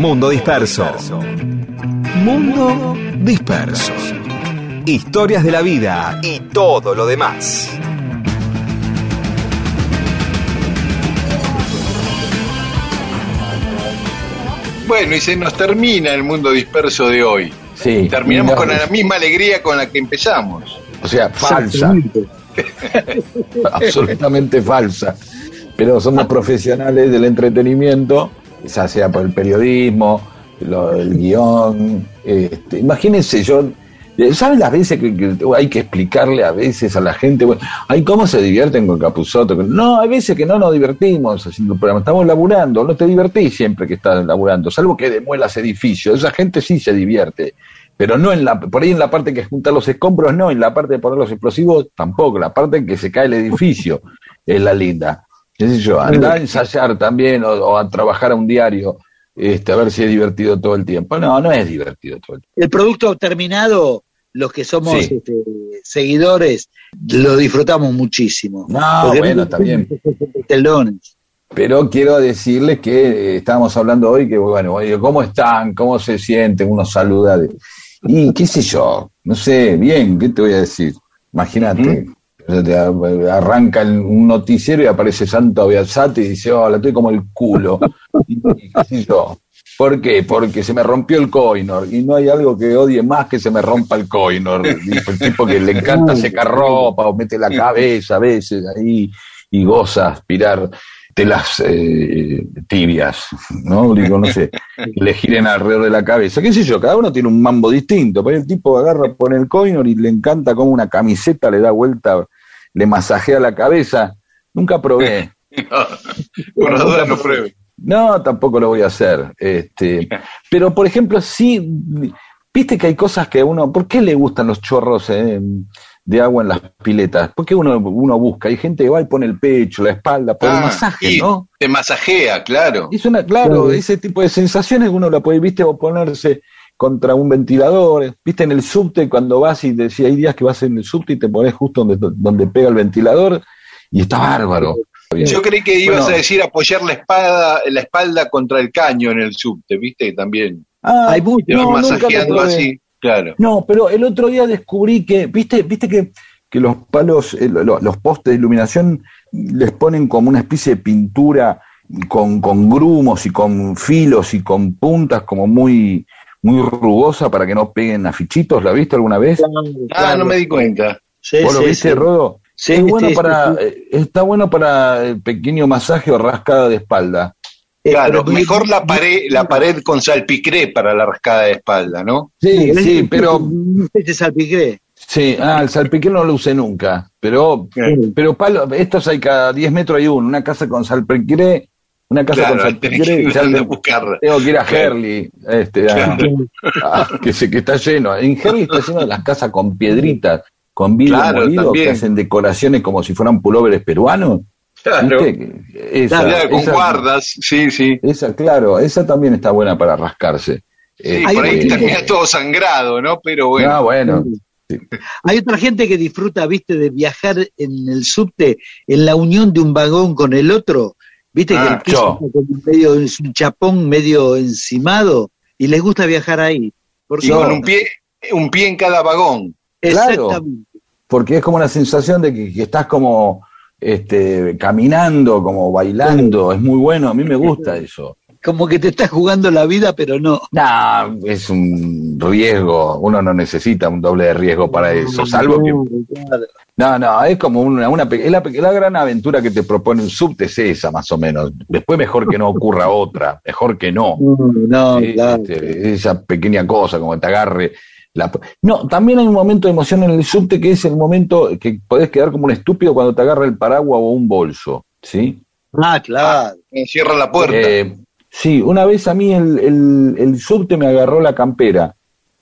Mundo disperso. Mundo disperso. Historias de la vida y todo lo demás. Bueno, y se nos termina el mundo disperso de hoy. Sí. Terminamos con la misma alegría con la que empezamos. O sea, falsa. absolutamente falsa. Pero somos profesionales del entretenimiento, ya sea por el periodismo, el guion. Este, imagínense, yo. ¿Saben las veces que, hay que explicarle a veces a la gente? Bueno, ay, ¿cómo se divierten con Capuzoto? No, hay veces que no nos divertimos haciendo programa. Estamos laburando, no te divertís siempre que estás laburando, salvo que demuelas edificios. Esa gente sí se divierte pero no en la, por ahí en la parte que juntar los escombros, no, en la parte de poner los explosivos tampoco, la parte en que se cae el edificio es la linda. ¿Qué sé yo? Andá a ensayar también o, o a trabajar a un diario, este, a ver si es divertido todo el tiempo. No, no es divertido todo el tiempo. El producto terminado, los que somos Sí. este, seguidores, lo disfrutamos muchísimo. No, Porque bueno, bien. Telones. Pero quiero decirles que eh, estábamos hablando hoy que, bueno, ¿cómo están? ¿Cómo se sienten? Uno saluda. de- y qué sé yo, no sé, bien, ¿qué te voy a decir? Imagínate, te a- arranca un noticiero y aparece Santo Abiazate y dice, hola, estoy como el culo. y, y qué sé yo. ¿Por qué? Porque se me rompió el coinor y no hay algo que odie más que se me rompa el coinor. El tipo que le encanta secar ropa o mete la cabeza a veces ahí y goza aspirar telas eh, tibias, ¿no? Digo, no sé, le giren alrededor de la cabeza. ¿Qué sé yo? Cada uno tiene un mambo distinto. Pero el tipo agarra, pone el coinor y le encanta como una camiseta le da vuelta, le masajea la cabeza. Nunca probé. Por la duda no pruebe. No, tampoco lo voy a hacer. Este, pero, por ejemplo, sí, viste que hay cosas que a uno. ¿Por qué le gustan los chorros eh, de agua en las piletas? ¿Por qué uno, uno busca? Hay gente que va y pone el pecho, la espalda, por el Ah, masaje, ¿no? Te masajea, claro. Es una, claro, ese tipo de sensaciones uno la puede, viste, o ponerse contra un ventilador, viste, en el subte cuando vas y decía, hay días que vas en el subte y te pones justo donde, donde pega el ventilador y está bárbaro. Yo creí que ibas Bueno. a decir apoyar la espada, la espalda contra el caño en el subte, ¿viste? Que también Ah, Hay mucho. no, masajeando así, claro. No, pero el otro día descubrí que, viste, viste que, que los palos, eh, lo- lo- los postes de iluminación les ponen como una especie de pintura con, con grumos y con filos y con puntas como muy, muy rugosa para que no peguen afichitos. ¿La viste alguna vez? Ah, no me di cuenta. Sí, ¿Vos lo viste, sí. Rodo? Sí, es bueno sí, para, eh, está bueno para el pequeño masaje o rascada de espalda. Eh, Claro, pero- mejor la pared, la pared con salpicré para la rascada de espalda, ¿no? Sí, sí, pero Este salpiqué. Sí, ah, el salpiqué no lo usé nunca, pero, Sí. pero palo, estos hay cada 10 metros hay uno, una casa con salpiqué, Una casa Claro, con buscarla. tengo que ir a. Herley, este, a- a- que, se, que está lleno. En Herley está lleno de las casas con piedritas, con vidrio Claro, molido, también. que hacen decoraciones como si fueran pulóveres peruanos. Claro. Esa, Claro, con esa- guardas, sí, sí. esa, claro, esa también está buena para rascarse. Sí, Hay por ahí una- termina todo sangrado, ¿no? Pero bueno. Ah, bueno. Hay otra gente que disfruta, viste, de viajar en el subte, en la unión de un vagón con el otro. Viste que Ah, el piso está medio, es un chapón medio encimado y les gusta viajar ahí. Por Y con un pie, un pie en cada vagón. Claro. Exactamente. porque es como una sensación de que, que estás como este, caminando, como bailando, es muy bueno, a mí me gusta eso. Como que te estás jugando la vida, pero no. Nah, es un riesgo, uno no necesita un doble de riesgo para eso, salvo que... No, no, es como una, una es la, gran aventura que te propone un subte es esa, más o menos. Después mejor que no ocurra otra, mejor que no. No, Sí, claro. este, esa pequeña cosa, como te agarre. La... No, también hay un momento de emoción en el subte que es el momento que podés quedar como un estúpido cuando te agarra el paraguas o un bolso, ¿sí? Ah, claro. Me cierra la puerta. Eh, sí, una vez a mí el, el, el subte me agarró la campera,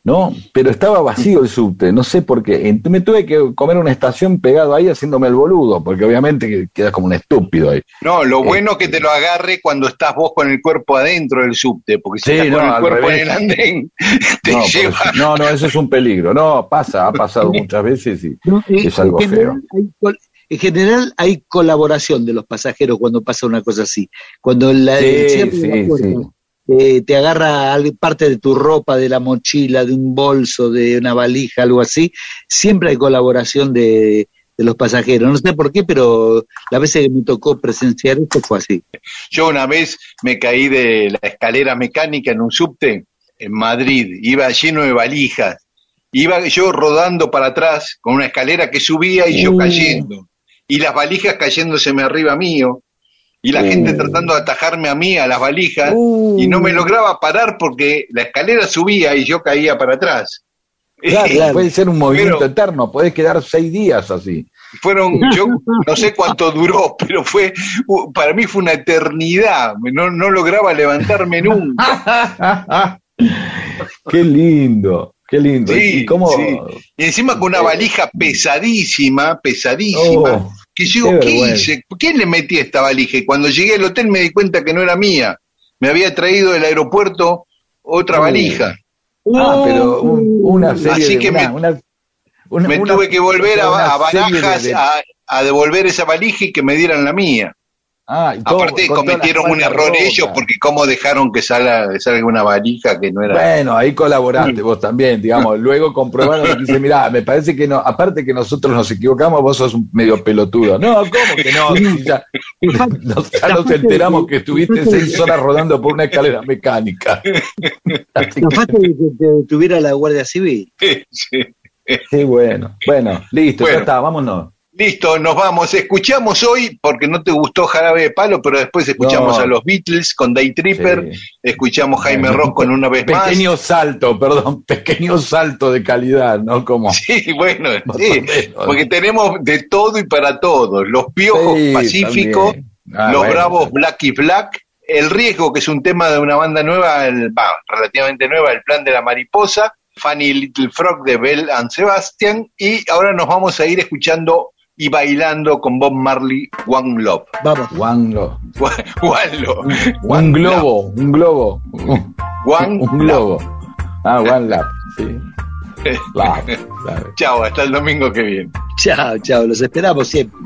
¿no? Pero estaba vacío el subte, no sé por qué. Me tuve que comer una estación pegado ahí haciéndome el boludo, porque obviamente que- quedas como un estúpido ahí. No, lo eh, bueno es que te lo agarre cuando estás vos con el cuerpo adentro del subte, porque si Sí, estás con no, el al cuerpo revés. en el andén, te No, lleva. eso- no, no, eso es un peligro. No, pasa, ha pasado muchas veces y No, en- es algo en feo. hay en general hay colaboración de los pasajeros cuando pasa una cosa así. Cuando la, Sí, el cierre de sí, la puerta, sí. Eh, te agarra parte de tu ropa, de la mochila, de un bolso, de una valija, algo así, siempre hay colaboración de, de los pasajeros. No sé por qué, pero la vez que me tocó presenciar esto fue así. Yo una vez me caí de la escalera mecánica en un subte en Madrid, iba lleno de valijas, iba yo rodando para atrás con una escalera que subía y yo cayendo, y las valijas cayéndoseme arriba mío, y la gente tratando de atajarme a mí, a las valijas, y no me lograba parar porque la escalera subía y yo caía para atrás. Claro, puede ser un movimiento Pero- eterno, podés quedar seis días así. Fueron, yo no sé cuánto duró, pero fue, uh, para mí fue una eternidad, no, no lograba levantarme nunca. qué lindo, qué lindo. Sí, ¿Y cómo? sí. Y encima con una valija pesadísima, pesadísima, Oh, que yo, qué ¿qué vergüenza. hice? ¿Quién le metí esta valija? Y cuando llegué al hotel me di cuenta que no era mía. Me había traído del aeropuerto otra Oh. valija. Ah, pero un- una serie Así de que una- me- una- una- me tuve que volver a, a barajas de- a, a devolver esa valija y que me dieran la mía. Ah, y todo- Aparte cometieron un error ellos porque cómo dejaron que salga, salga una valija que no era... Bueno, ahí colaboraste vos también, digamos. Luego comprobaron y dice, mirá, me parece que no, aparte que nosotros nos equivocamos, vos sos un medio pelotudo. No, ¿cómo que no? Si ya, nos, ya nos enteramos que estuviste seis horas rodando por una escalera mecánica. De que te tuviera la Guardia Civil. Sí. Sí, bueno. Bueno, listo, Bueno. ya está, vámonos. Listo, nos vamos. Escuchamos hoy, porque no te gustó Jarabe de Palo, pero después escuchamos No. a los Beatles con Day Tripper, Sí. escuchamos Jaime Rock con una vez más. Pequeño salto, perdón, pequeño salto de calidad, ¿no? Como. Sí, bueno, sí, porque tenemos de todo y para todos. Los piojos Sí, Pacífico. Ah, los bueno. bravos Black y Black, El riesgo, que es un tema de una banda nueva, el, bah, relativamente nueva, El plan de la mariposa, Funny Little Frog de Bell and Sebastian, y ahora nos vamos a ir escuchando y bailando con Bob Marley One Love. Vamos. One, lo- One Love. un globo, un globo. One un globo. Ah, one lap, sí. Chao, hasta el domingo que viene. Chao, chao, los esperamos siempre.